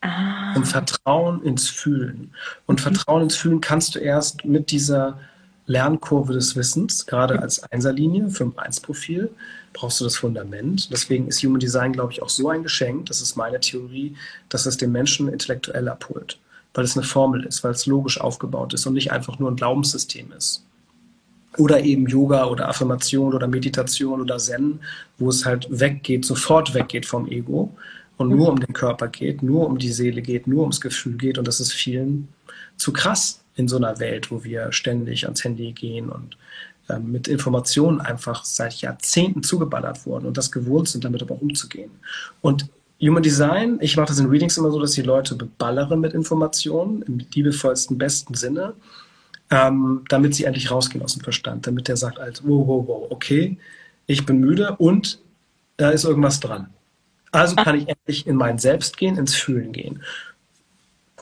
Ah. Und Vertrauen ins Fühlen. Und mhm. Vertrauen ins Fühlen kannst du erst mit dieser Lernkurve des Wissens, gerade als Einserlinie, 5-1-Profil, brauchst du das Fundament. Deswegen ist Human Design, glaube ich, auch so ein Geschenk, das ist meine Theorie, dass es den Menschen intellektuell abholt. Weil es eine Formel ist, weil es logisch aufgebaut ist und nicht einfach nur ein Glaubenssystem ist oder eben Yoga oder Affirmation oder Meditation oder Zen, wo es halt weggeht, sofort weggeht vom Ego und nur um den Körper geht, nur um die Seele geht, nur ums Gefühl geht. Und das ist vielen zu krass in so einer Welt, wo wir ständig ans Handy gehen und äh, mit Informationen einfach seit Jahrzehnten zugeballert wurden und das gewohnt sind, damit aber umzugehen. Und Human Design, ich mache das in Readings immer so, dass die Leute beballere mit Informationen im liebevollsten, besten Sinne ähm, damit sie endlich rausgehen aus dem Verstand, damit der sagt, also, wow, wow, wow, okay, ich bin müde und da ist irgendwas dran. Also kann ich endlich in mein Selbst gehen, ins Fühlen gehen.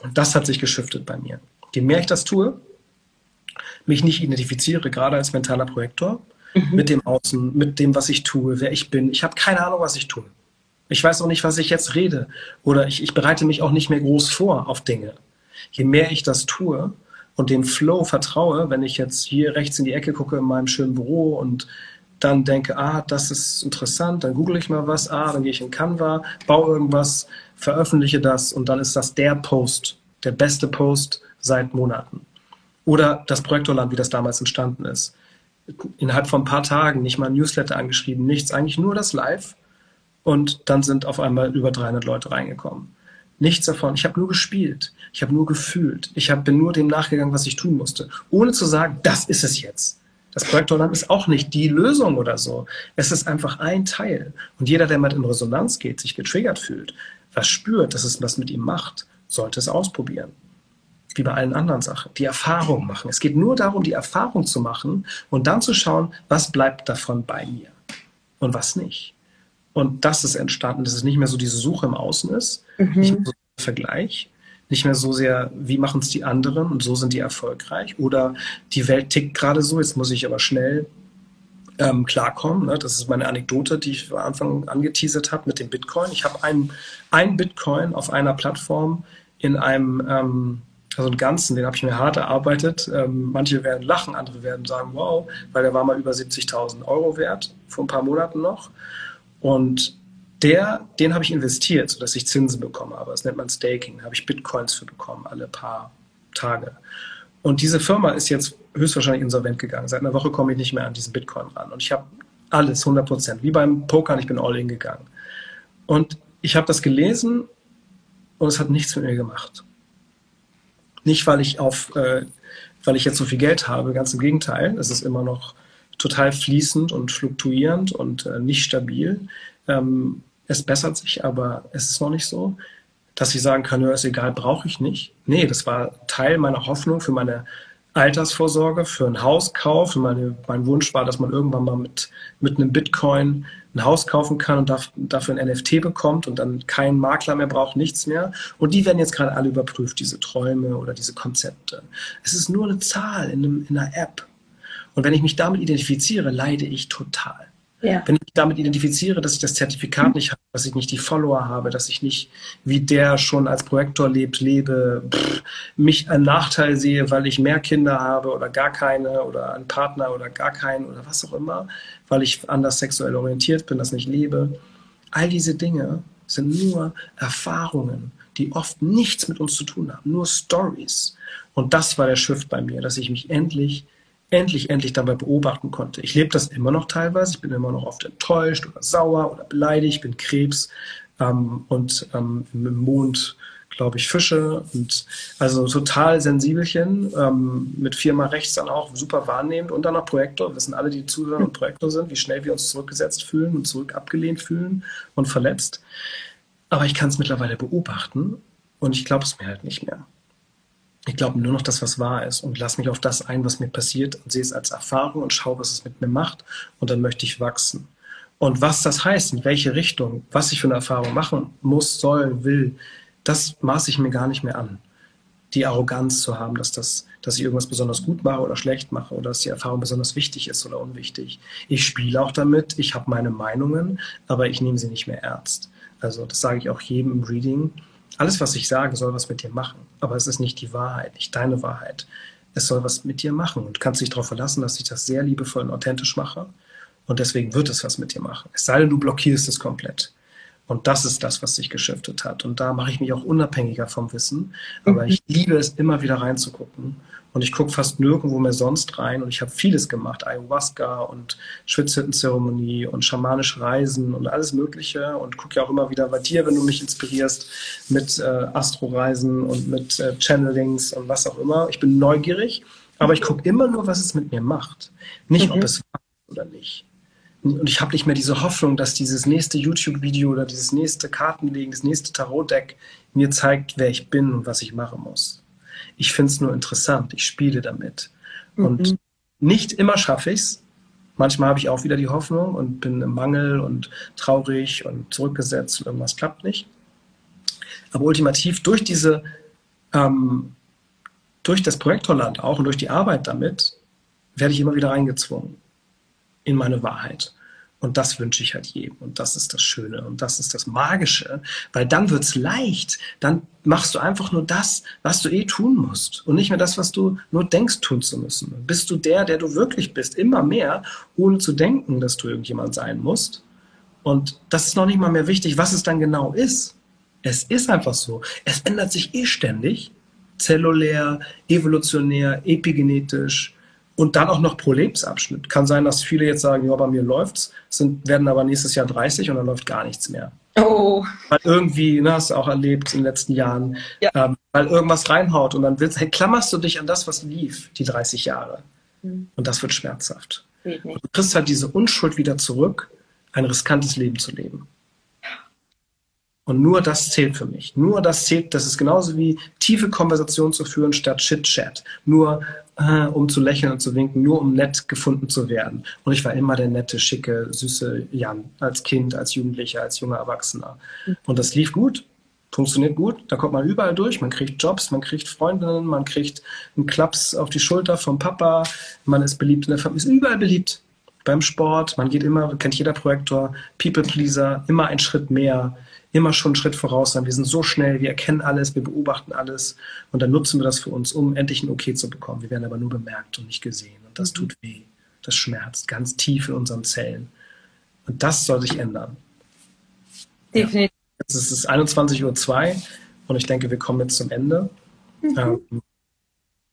Und das hat sich geschiftet bei mir. Je mehr ich das tue, mich nicht identifiziere, gerade als mentaler Projektor, mhm. mit dem Außen, mit dem, was ich tue, wer ich bin. Ich habe keine Ahnung, was ich tue. Ich weiß auch nicht, was ich jetzt rede. Oder ich, ich bereite mich auch nicht mehr groß vor auf Dinge. Je mehr ich das tue, und dem Flow vertraue, wenn ich jetzt hier rechts in die Ecke gucke in meinem schönen Büro und dann denke, ah, das ist interessant, dann google ich mal was, ah, dann gehe ich in Canva, baue irgendwas, veröffentliche das und dann ist das der Post, der beste Post seit Monaten. Oder das Projektorland, wie das damals entstanden ist. Innerhalb von ein paar Tagen nicht mal ein Newsletter angeschrieben, nichts, eigentlich nur das Live und dann sind auf einmal über 300 Leute reingekommen. Nichts davon. Ich habe nur gespielt. Ich habe nur gefühlt. Ich hab, bin nur dem nachgegangen, was ich tun musste. Ohne zu sagen, das ist es jetzt. Das Projektorland ist auch nicht die Lösung oder so. Es ist einfach ein Teil. Und jeder, der mal in Resonanz geht, sich getriggert fühlt, was spürt, dass es was mit ihm macht, sollte es ausprobieren. Wie bei allen anderen Sachen. Die Erfahrung machen. Es geht nur darum, die Erfahrung zu machen und dann zu schauen, was bleibt davon bei mir und was nicht. Und das ist entstanden, dass es nicht mehr so diese Suche im Außen ist, mhm. nicht mehr so ein Vergleich, nicht mehr so sehr, wie machen es die anderen und so sind die erfolgreich oder die Welt tickt gerade so, jetzt muss ich aber schnell ähm, klarkommen. Ne? Das ist meine Anekdote, die ich am Anfang angeteasert habe mit dem Bitcoin. Ich habe einen, einen Bitcoin auf einer Plattform in einem, ähm, also einen ganzen, den habe ich mir hart erarbeitet. Ähm, manche werden lachen, andere werden sagen, wow, weil der war mal über 70.000 Euro wert, vor ein paar Monaten noch. Und der, den habe ich investiert, sodass ich Zinsen bekommen habe. Das nennt man Staking. Da habe ich Bitcoins für bekommen, alle paar Tage. Und diese Firma ist jetzt höchstwahrscheinlich insolvent gegangen. Seit einer Woche komme ich nicht mehr an diesen Bitcoin ran. Und ich habe alles, 100 Prozent. Wie beim Pokern, ich bin all in gegangen. Und ich habe das gelesen und es hat nichts mit mir gemacht. Nicht, weil ich auf, äh, weil ich jetzt so viel Geld habe, ganz im Gegenteil. Es ist immer noch total fließend und fluktuierend und äh, nicht stabil. Ähm, es bessert sich, aber es ist noch nicht so, dass ich sagen kann, ist egal, brauche ich nicht. Nee, das war Teil meiner Hoffnung für meine Altersvorsorge, für einen Hauskauf. Meine, mein Wunsch war, dass man irgendwann mal mit, mit einem Bitcoin ein Haus kaufen kann und dafür ein NFT bekommt und dann keinen Makler mehr braucht, nichts mehr. Und die werden jetzt gerade alle überprüft, diese Träume oder diese Konzepte. Es ist nur eine Zahl in, einem, in einer App. Und wenn ich mich damit identifiziere, leide ich total. Ja. Wenn ich mich damit identifiziere, dass ich das Zertifikat nicht habe, dass ich nicht die Follower habe, dass ich nicht wie der schon als Projektor lebt, lebe, pff, mich einen Nachteil sehe, weil ich mehr Kinder habe oder gar keine oder einen Partner oder gar keinen oder was auch immer, weil ich anders sexuell orientiert bin, das nicht lebe. All diese Dinge sind nur Erfahrungen, die oft nichts mit uns zu tun haben, nur Stories. Und das war der Shift bei mir, dass ich mich endlich endlich, endlich dabei beobachten konnte. Ich lebe das immer noch teilweise. Ich bin immer noch oft enttäuscht oder sauer oder beleidigt. Ich bin Krebs ähm, und ähm, im Mond glaube ich, Fische und also total sensibelchen, ähm, mit viermal rechts dann auch super wahrnehmend und dann noch Projektor. Wir wissen alle, die zuhören und Projektor sind, wie schnell wir uns zurückgesetzt fühlen und zurück abgelehnt fühlen und verletzt. Aber ich kann es mittlerweile beobachten und ich glaube es mir halt nicht mehr. Ich glaube nur noch das, was wahr ist und lass mich auf das ein, was mir passiert und sehe es als Erfahrung und schaue, was es mit mir macht und dann möchte ich wachsen. Und was das heißt, in welche Richtung, was ich für eine Erfahrung machen muss, soll, will, das maße ich mir gar nicht mehr an. Die Arroganz zu haben, dass, das, dass ich irgendwas besonders gut mache oder schlecht mache oder dass die Erfahrung besonders wichtig ist oder unwichtig. Ich spiele auch damit, ich habe meine Meinungen, aber ich nehme sie nicht mehr ernst. Also das sage ich auch jedem im Reading alles, was ich sage, soll was mit dir machen. Aber es ist nicht die Wahrheit, nicht deine Wahrheit. Es soll was mit dir machen. Und du kannst dich darauf verlassen, dass ich das sehr liebevoll und authentisch mache. Und deswegen wird es was mit dir machen. Es sei denn, du blockierst es komplett. Und das ist das, was sich geschiftet hat. Und da mache ich mich auch unabhängiger vom Wissen. Aber mhm. ich liebe es, immer wieder reinzugucken und ich gucke fast nirgendwo mehr sonst rein. Und ich habe vieles gemacht. Ayahuasca und Schwitzhüttenzeremonie und schamanische Reisen und alles Mögliche. Und gucke ja auch immer wieder bei dir, wenn du mich inspirierst, mit äh, Astroreisen und mit äh, Channelings und was auch immer. Ich bin neugierig, aber ich gucke immer nur, was es mit mir macht. Nicht, mhm. ob es ist oder nicht. Und ich habe nicht mehr diese Hoffnung, dass dieses nächste YouTube-Video oder dieses nächste Kartenlegen, das nächste Tarot-Deck mir zeigt, wer ich bin und was ich machen muss. Ich finde es nur interessant. Ich spiele damit. Mhm. Und nicht immer schaffe ich es. Manchmal habe ich auch wieder die Hoffnung und bin im Mangel und traurig und zurückgesetzt und irgendwas klappt nicht. Aber ultimativ durch diese, ähm, durch das Projektorland auch und durch die Arbeit damit, werde ich immer wieder reingezwungen in meine Wahrheit. Und das wünsche ich halt jedem. Und das ist das Schöne und das ist das Magische, weil dann wird es leicht. Dann machst du einfach nur das, was du eh tun musst und nicht mehr das, was du nur denkst tun zu müssen. bist du der, der du wirklich bist, immer mehr, ohne zu denken, dass du irgendjemand sein musst. Und das ist noch nicht mal mehr wichtig, was es dann genau ist. Es ist einfach so. Es ändert sich eh ständig. Zellulär, evolutionär, epigenetisch, und dann auch noch pro Lebensabschnitt. Kann sein, dass viele jetzt sagen, ja, bei mir läuft's, sind, werden aber nächstes Jahr 30 und dann läuft gar nichts mehr. Oh. Weil irgendwie, ne, hast du auch erlebt in den letzten Jahren, ja. ähm, weil irgendwas reinhaut und dann willst, hey, klammerst du dich an das, was lief, die 30 Jahre. Mhm. Und das wird schmerzhaft. Und du kriegst halt diese Unschuld wieder zurück, ein riskantes Leben zu leben. Und nur das zählt für mich. Nur das zählt, das ist genauso wie tiefe Konversationen zu führen statt Chit-Chat. Nur äh, um zu lächeln und zu winken, nur um nett gefunden zu werden. Und ich war immer der nette, schicke, süße Jan, als Kind, als Jugendlicher, als junger Erwachsener. Und das lief gut, funktioniert gut. Da kommt man überall durch. Man kriegt Jobs, man kriegt Freundinnen, man kriegt einen Klaps auf die Schulter vom Papa. Man ist beliebt in der Familie, ist überall beliebt. Beim Sport, man geht immer, kennt jeder Projektor, People Pleaser, immer einen Schritt mehr immer schon einen Schritt voraus sein. Wir sind so schnell, wir erkennen alles, wir beobachten alles und dann nutzen wir das für uns, um endlich ein Okay zu bekommen. Wir werden aber nur bemerkt und nicht gesehen und das tut weh. Das schmerzt ganz tief in unseren Zellen. Und das soll sich ändern. Definitiv. Ja. Jetzt ist es 21.02 Uhr und ich denke, wir kommen jetzt zum Ende. Mhm. Ähm,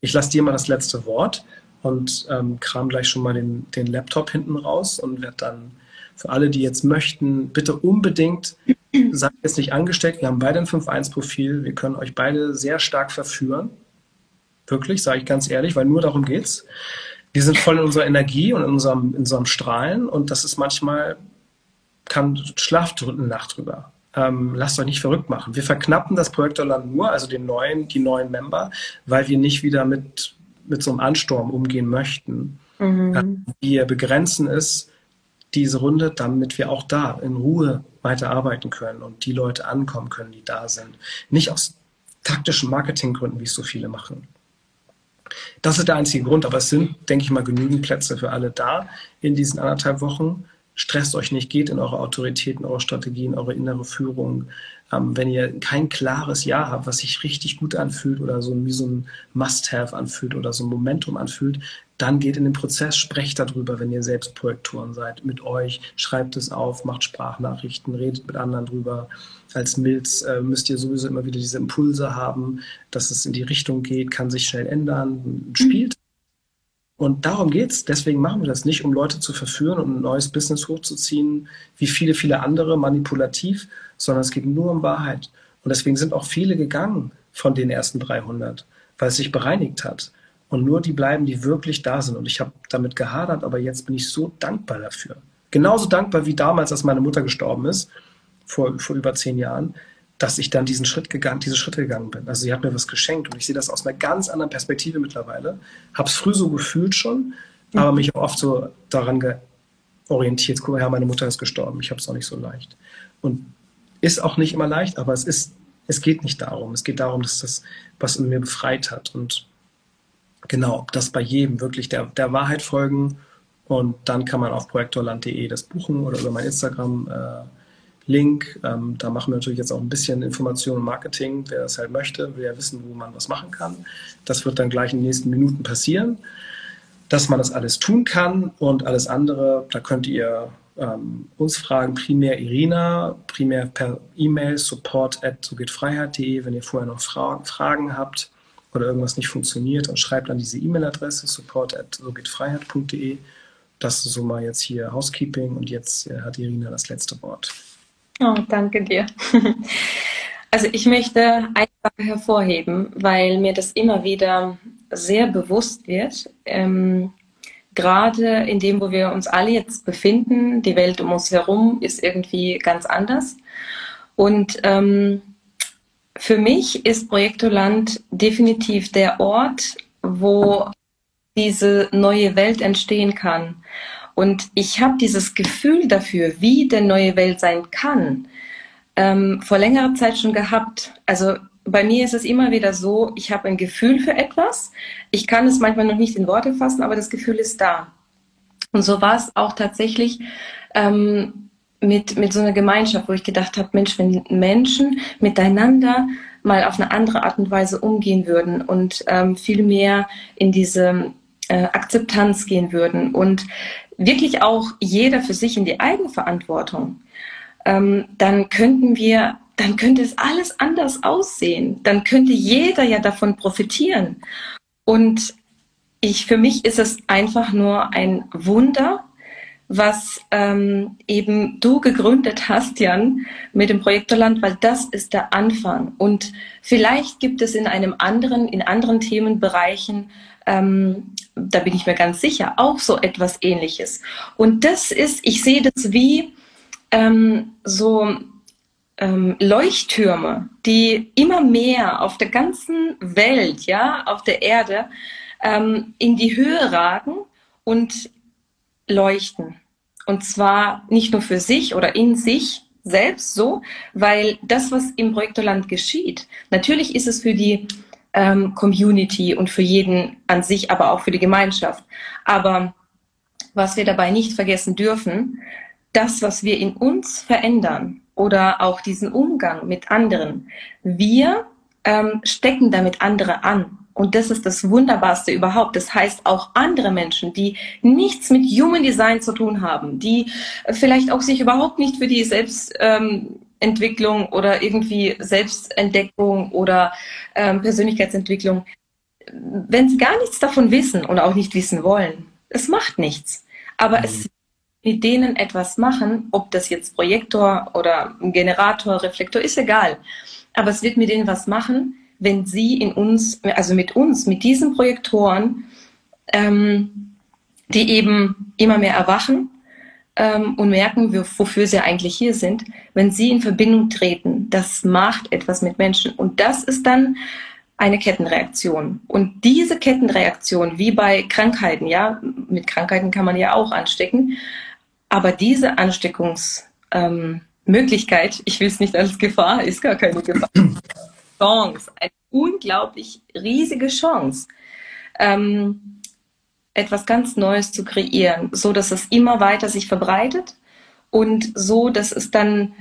ich lasse dir mal das letzte Wort und ähm, kram gleich schon mal den, den Laptop hinten raus und werde dann für alle, die jetzt möchten, bitte unbedingt seid jetzt nicht angesteckt. Wir haben beide ein 5-1-Profil. Wir können euch beide sehr stark verführen. Wirklich, sage ich ganz ehrlich, weil nur darum geht's. Wir sind voll in unserer Energie und in unserem, in unserem Strahlen und das ist manchmal, kann Schlaf eine Nacht drüber. Ähm, lasst euch nicht verrückt machen. Wir verknappen das Projektorland nur, also den neuen, die neuen Member, weil wir nicht wieder mit, mit so einem Ansturm umgehen möchten. Mhm. Wir begrenzen es, diese Runde, damit wir auch da in Ruhe weiterarbeiten können und die Leute ankommen können, die da sind. Nicht aus taktischen Marketinggründen, wie es so viele machen. Das ist der einzige Grund, aber es sind, denke ich mal, genügend Plätze für alle da in diesen anderthalb Wochen. Stresst euch nicht, geht in eure Autoritäten, eure Strategien, eure innere Führung. Ähm, wenn ihr kein klares Ja habt, was sich richtig gut anfühlt oder so wie so ein Must-Have anfühlt oder so ein Momentum anfühlt, dann geht in den Prozess, sprecht darüber, wenn ihr selbst Projektoren seid, mit euch, schreibt es auf, macht Sprachnachrichten, redet mit anderen drüber. Als Milz äh, müsst ihr sowieso immer wieder diese Impulse haben, dass es in die Richtung geht, kann sich schnell ändern, spielt. Und darum geht's. Deswegen machen wir das nicht, um Leute zu verführen und ein neues Business hochzuziehen, wie viele, viele andere, manipulativ, sondern es geht nur um Wahrheit. Und deswegen sind auch viele gegangen von den ersten 300, weil es sich bereinigt hat und nur die bleiben, die wirklich da sind. Und ich habe damit gehadert, aber jetzt bin ich so dankbar dafür. Genauso dankbar wie damals, als meine Mutter gestorben ist, vor, vor über zehn Jahren, dass ich dann diesen Schritt gegangen, diese Schritte gegangen bin. Also sie hat mir was geschenkt und ich sehe das aus einer ganz anderen Perspektive mittlerweile. Habe es früh so gefühlt schon, mhm. aber mich auch oft so daran orientiert. Guck mal her, meine Mutter ist gestorben. Ich habe es auch nicht so leicht. Und ist auch nicht immer leicht, aber es ist, es geht nicht darum. Es geht darum, dass das was in mir befreit hat und genau, das bei jedem wirklich der, der Wahrheit folgen und dann kann man auf projektorland.de das buchen oder über mein Instagram-Link. Äh, ähm, da machen wir natürlich jetzt auch ein bisschen Information und Marketing. Wer das halt möchte, will ja wissen, wo man was machen kann. Das wird dann gleich in den nächsten Minuten passieren, dass man das alles tun kann und alles andere, da könnt ihr ähm, uns fragen, primär Irina, primär per E-Mail support at so wenn ihr vorher noch Fra Fragen habt oder irgendwas nicht funktioniert, dann schreibt an diese E-Mail-Adresse support at sogehtfreiheit.de. Das ist so mal jetzt hier Housekeeping und jetzt äh, hat Irina das letzte Wort. Oh, danke dir. Also ich möchte einfach hervorheben, weil mir das immer wieder sehr bewusst wird, ähm, gerade in dem, wo wir uns alle jetzt befinden, die Welt um uns herum ist irgendwie ganz anders. Und ähm, für mich ist Projektoland definitiv der Ort, wo diese neue Welt entstehen kann. Und ich habe dieses Gefühl dafür, wie der neue Welt sein kann, ähm, vor längerer Zeit schon gehabt. Also bei mir ist es immer wieder so, ich habe ein Gefühl für etwas. Ich kann es manchmal noch nicht in Worte fassen, aber das Gefühl ist da. Und so war es auch tatsächlich ähm, mit, mit so einer Gemeinschaft, wo ich gedacht habe, Mensch, wenn Menschen miteinander mal auf eine andere Art und Weise umgehen würden und ähm, viel mehr in diese äh, Akzeptanz gehen würden und wirklich auch jeder für sich in die Eigenverantwortung, ähm, dann könnten wir, dann könnte es alles anders aussehen. Dann könnte jeder ja davon profitieren. Und ich, für mich ist es einfach nur ein Wunder, was ähm, eben du gegründet hast, Jan, mit dem Projektorland, weil das ist der Anfang. Und vielleicht gibt es in einem anderen, in anderen Themenbereichen, ähm, da bin ich mir ganz sicher, auch so etwas Ähnliches. Und das ist, ich sehe das wie ähm, so ähm, Leuchttürme, die immer mehr auf der ganzen Welt, ja, auf der Erde, ähm, in die Höhe ragen und leuchten. Und zwar nicht nur für sich oder in sich selbst so, weil das, was im Projektorland geschieht, natürlich ist es für die ähm, Community und für jeden an sich, aber auch für die Gemeinschaft. Aber was wir dabei nicht vergessen dürfen, das, was wir in uns verändern oder auch diesen Umgang mit anderen, wir ähm, stecken damit andere an. Und das ist das Wunderbarste überhaupt. Das heißt, auch andere Menschen, die nichts mit Human Design zu tun haben, die vielleicht auch sich überhaupt nicht für die Selbstentwicklung ähm, oder irgendwie Selbstentdeckung oder ähm, Persönlichkeitsentwicklung, wenn sie gar nichts davon wissen und auch nicht wissen wollen, es macht nichts. Aber mhm. es mit denen etwas machen, ob das jetzt Projektor oder Generator, Reflektor, ist egal. Aber es wird mit denen was machen, wenn sie in uns, also mit uns, mit diesen Projektoren, ähm, die eben immer mehr erwachen ähm, und merken, wofür sie eigentlich hier sind, wenn sie in Verbindung treten, das macht etwas mit Menschen. Und das ist dann eine Kettenreaktion. Und diese Kettenreaktion, wie bei Krankheiten, ja, mit Krankheiten kann man ja auch anstecken, aber diese Ansteckungsmöglichkeit, ähm, ich will es nicht als Gefahr, ist gar keine Gefahr. Chance, eine unglaublich riesige Chance, ähm, etwas ganz Neues zu kreieren, so dass es immer weiter sich verbreitet und so, dass es dann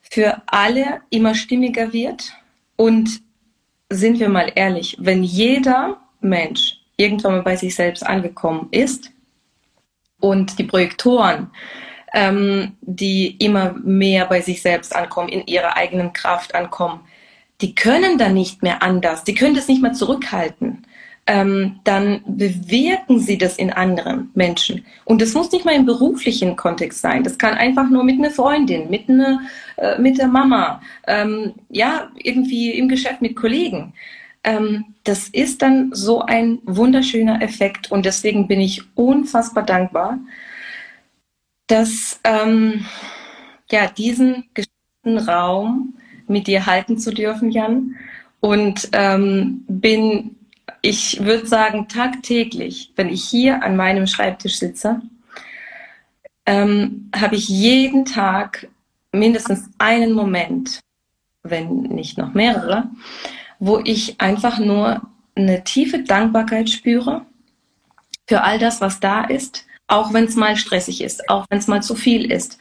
für alle immer stimmiger wird. Und sind wir mal ehrlich, wenn jeder Mensch irgendwann mal bei sich selbst angekommen ist und die Projektoren, ähm, die immer mehr bei sich selbst ankommen, in ihrer eigenen Kraft ankommen, die können dann nicht mehr anders, die können das nicht mehr zurückhalten. Ähm, dann bewirken sie das in anderen Menschen. Und das muss nicht mal im beruflichen Kontext sein. Das kann einfach nur mit einer Freundin, mit, einer, äh, mit der Mama, ähm, ja, irgendwie im Geschäft mit Kollegen. Ähm, das ist dann so ein wunderschöner Effekt. Und deswegen bin ich unfassbar dankbar, dass ähm, ja, diesen geschützten Raum mit dir halten zu dürfen, Jan. Und ähm, bin, ich würde sagen, tagtäglich, wenn ich hier an meinem Schreibtisch sitze, ähm, habe ich jeden Tag mindestens einen Moment, wenn nicht noch mehrere, wo ich einfach nur eine tiefe Dankbarkeit spüre für all das, was da ist, auch wenn es mal stressig ist, auch wenn es mal zu viel ist.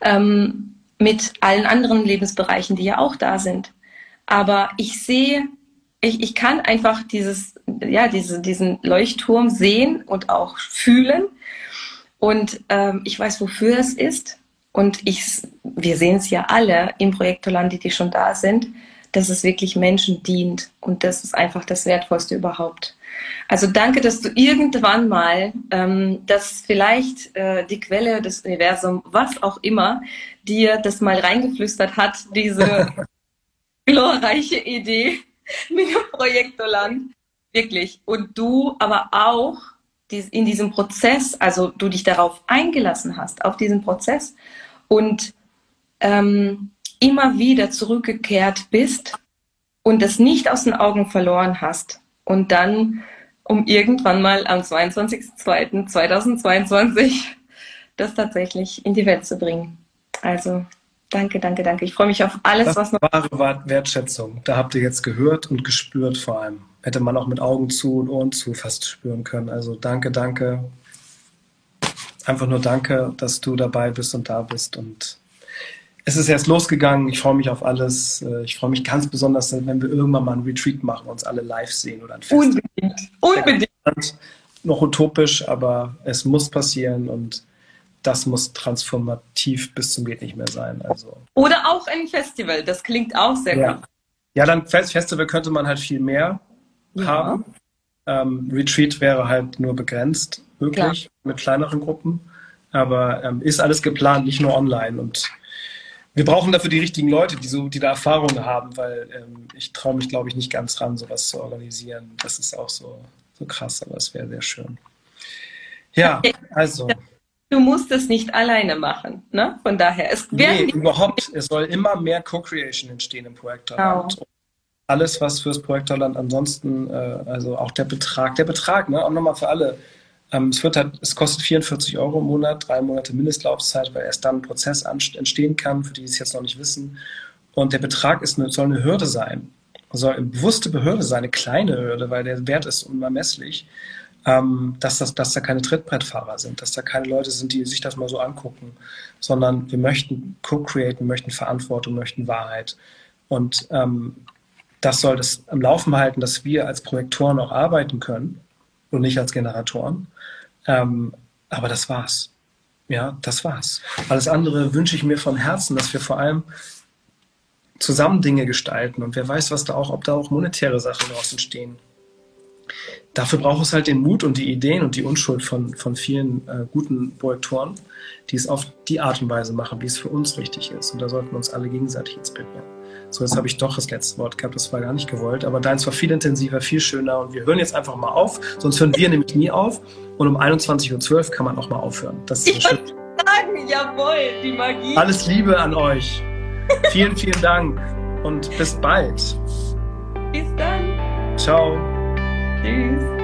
Ähm, mit allen anderen Lebensbereichen, die ja auch da sind. Aber ich sehe, ich, ich kann einfach dieses, ja, diese, diesen Leuchtturm sehen und auch fühlen. Und ähm, ich weiß, wofür es ist. Und ich, wir sehen es ja alle im Projektorland, die, die schon da sind, dass es wirklich Menschen dient. Und das ist einfach das Wertvollste überhaupt. Also danke, dass du irgendwann mal, ähm, dass vielleicht äh, die Quelle des Universums, was auch immer, dir das mal reingeflüstert hat, diese glorreiche Idee mit dem Projektorland. Wirklich. Und du aber auch in diesem Prozess, also du dich darauf eingelassen hast, auf diesen Prozess und ähm, immer wieder zurückgekehrt bist und das nicht aus den Augen verloren hast und dann, um irgendwann mal am 22.02.2022 das tatsächlich in die Welt zu bringen. Also danke, danke, danke. Ich freue mich auf alles, das was noch. Wahre Wertschätzung. Da habt ihr jetzt gehört und gespürt vor allem. Hätte man auch mit Augen zu und Ohren zu fast spüren können. Also danke, danke. Einfach nur danke, dass du dabei bist und da bist und es ist erst losgegangen. Ich freue mich auf alles. Äh, ich freue mich ganz besonders, wenn wir irgendwann mal ein Retreat machen, uns alle live sehen oder ein Fest. Unbedingt. Unbedingt. Noch utopisch, aber es muss passieren und das muss transformativ bis zum geht nicht mehr sein. Also. Oder auch ein Festival. Das klingt auch sehr ja. gut. Ja, dann Festival könnte man halt viel mehr ja. haben. Ähm, Retreat wäre halt nur begrenzt möglich Klar. mit kleineren Gruppen. Aber ähm, ist alles geplant, nicht nur online. Und wir brauchen dafür die richtigen Leute, die, so, die da Erfahrung haben, weil ähm, ich traue mich, glaube ich, nicht ganz ran, sowas zu organisieren. Das ist auch so, so krass, aber es wäre sehr schön. Ja, also. Du musst es nicht alleine machen, ne? Von daher. Es nee, überhaupt. Es soll immer mehr Co-Creation entstehen im Projektorland. Genau. Alles, was fürs Projektorland ansonsten, äh, also auch der Betrag, der Betrag, ne? Auch nochmal für alle. Ähm, es, wird halt, es kostet 44 Euro im Monat, drei Monate Mindestlaufzeit, weil erst dann ein Prozess entstehen kann, für die, die es jetzt noch nicht wissen. Und der Betrag ist eine, soll eine Hürde sein. Soll eine bewusste Behörde sein, eine kleine Hürde, weil der Wert ist unermesslich ähm, dass, das, dass da keine Trittbrettfahrer sind, dass da keine Leute sind, die sich das mal so angucken, sondern wir möchten co-createn, möchten Verantwortung, möchten Wahrheit. Und ähm, das soll das am Laufen halten, dass wir als Projektoren auch arbeiten können und nicht als Generatoren. Ähm, aber das war's. Ja, das war's. Alles andere wünsche ich mir von Herzen, dass wir vor allem zusammen Dinge gestalten und wer weiß, was da auch, ob da auch monetäre Sachen daraus entstehen dafür braucht es halt den Mut und die Ideen und die Unschuld von, von vielen äh, guten Projektoren, die es auf die Art und Weise machen, wie es für uns richtig ist. Und da sollten wir uns alle gegenseitig inspirieren. So, jetzt habe ich doch das letzte Wort gehabt, das war gar nicht gewollt, aber deins war viel intensiver, viel schöner und wir hören jetzt einfach mal auf, sonst hören wir nämlich nie auf und um 21.12 Uhr kann man auch mal aufhören. Das ist ich so sagen, jawohl, die Magie. Alles Liebe an euch. vielen, vielen Dank und bis bald. Bis dann. Ciao. Tschüss.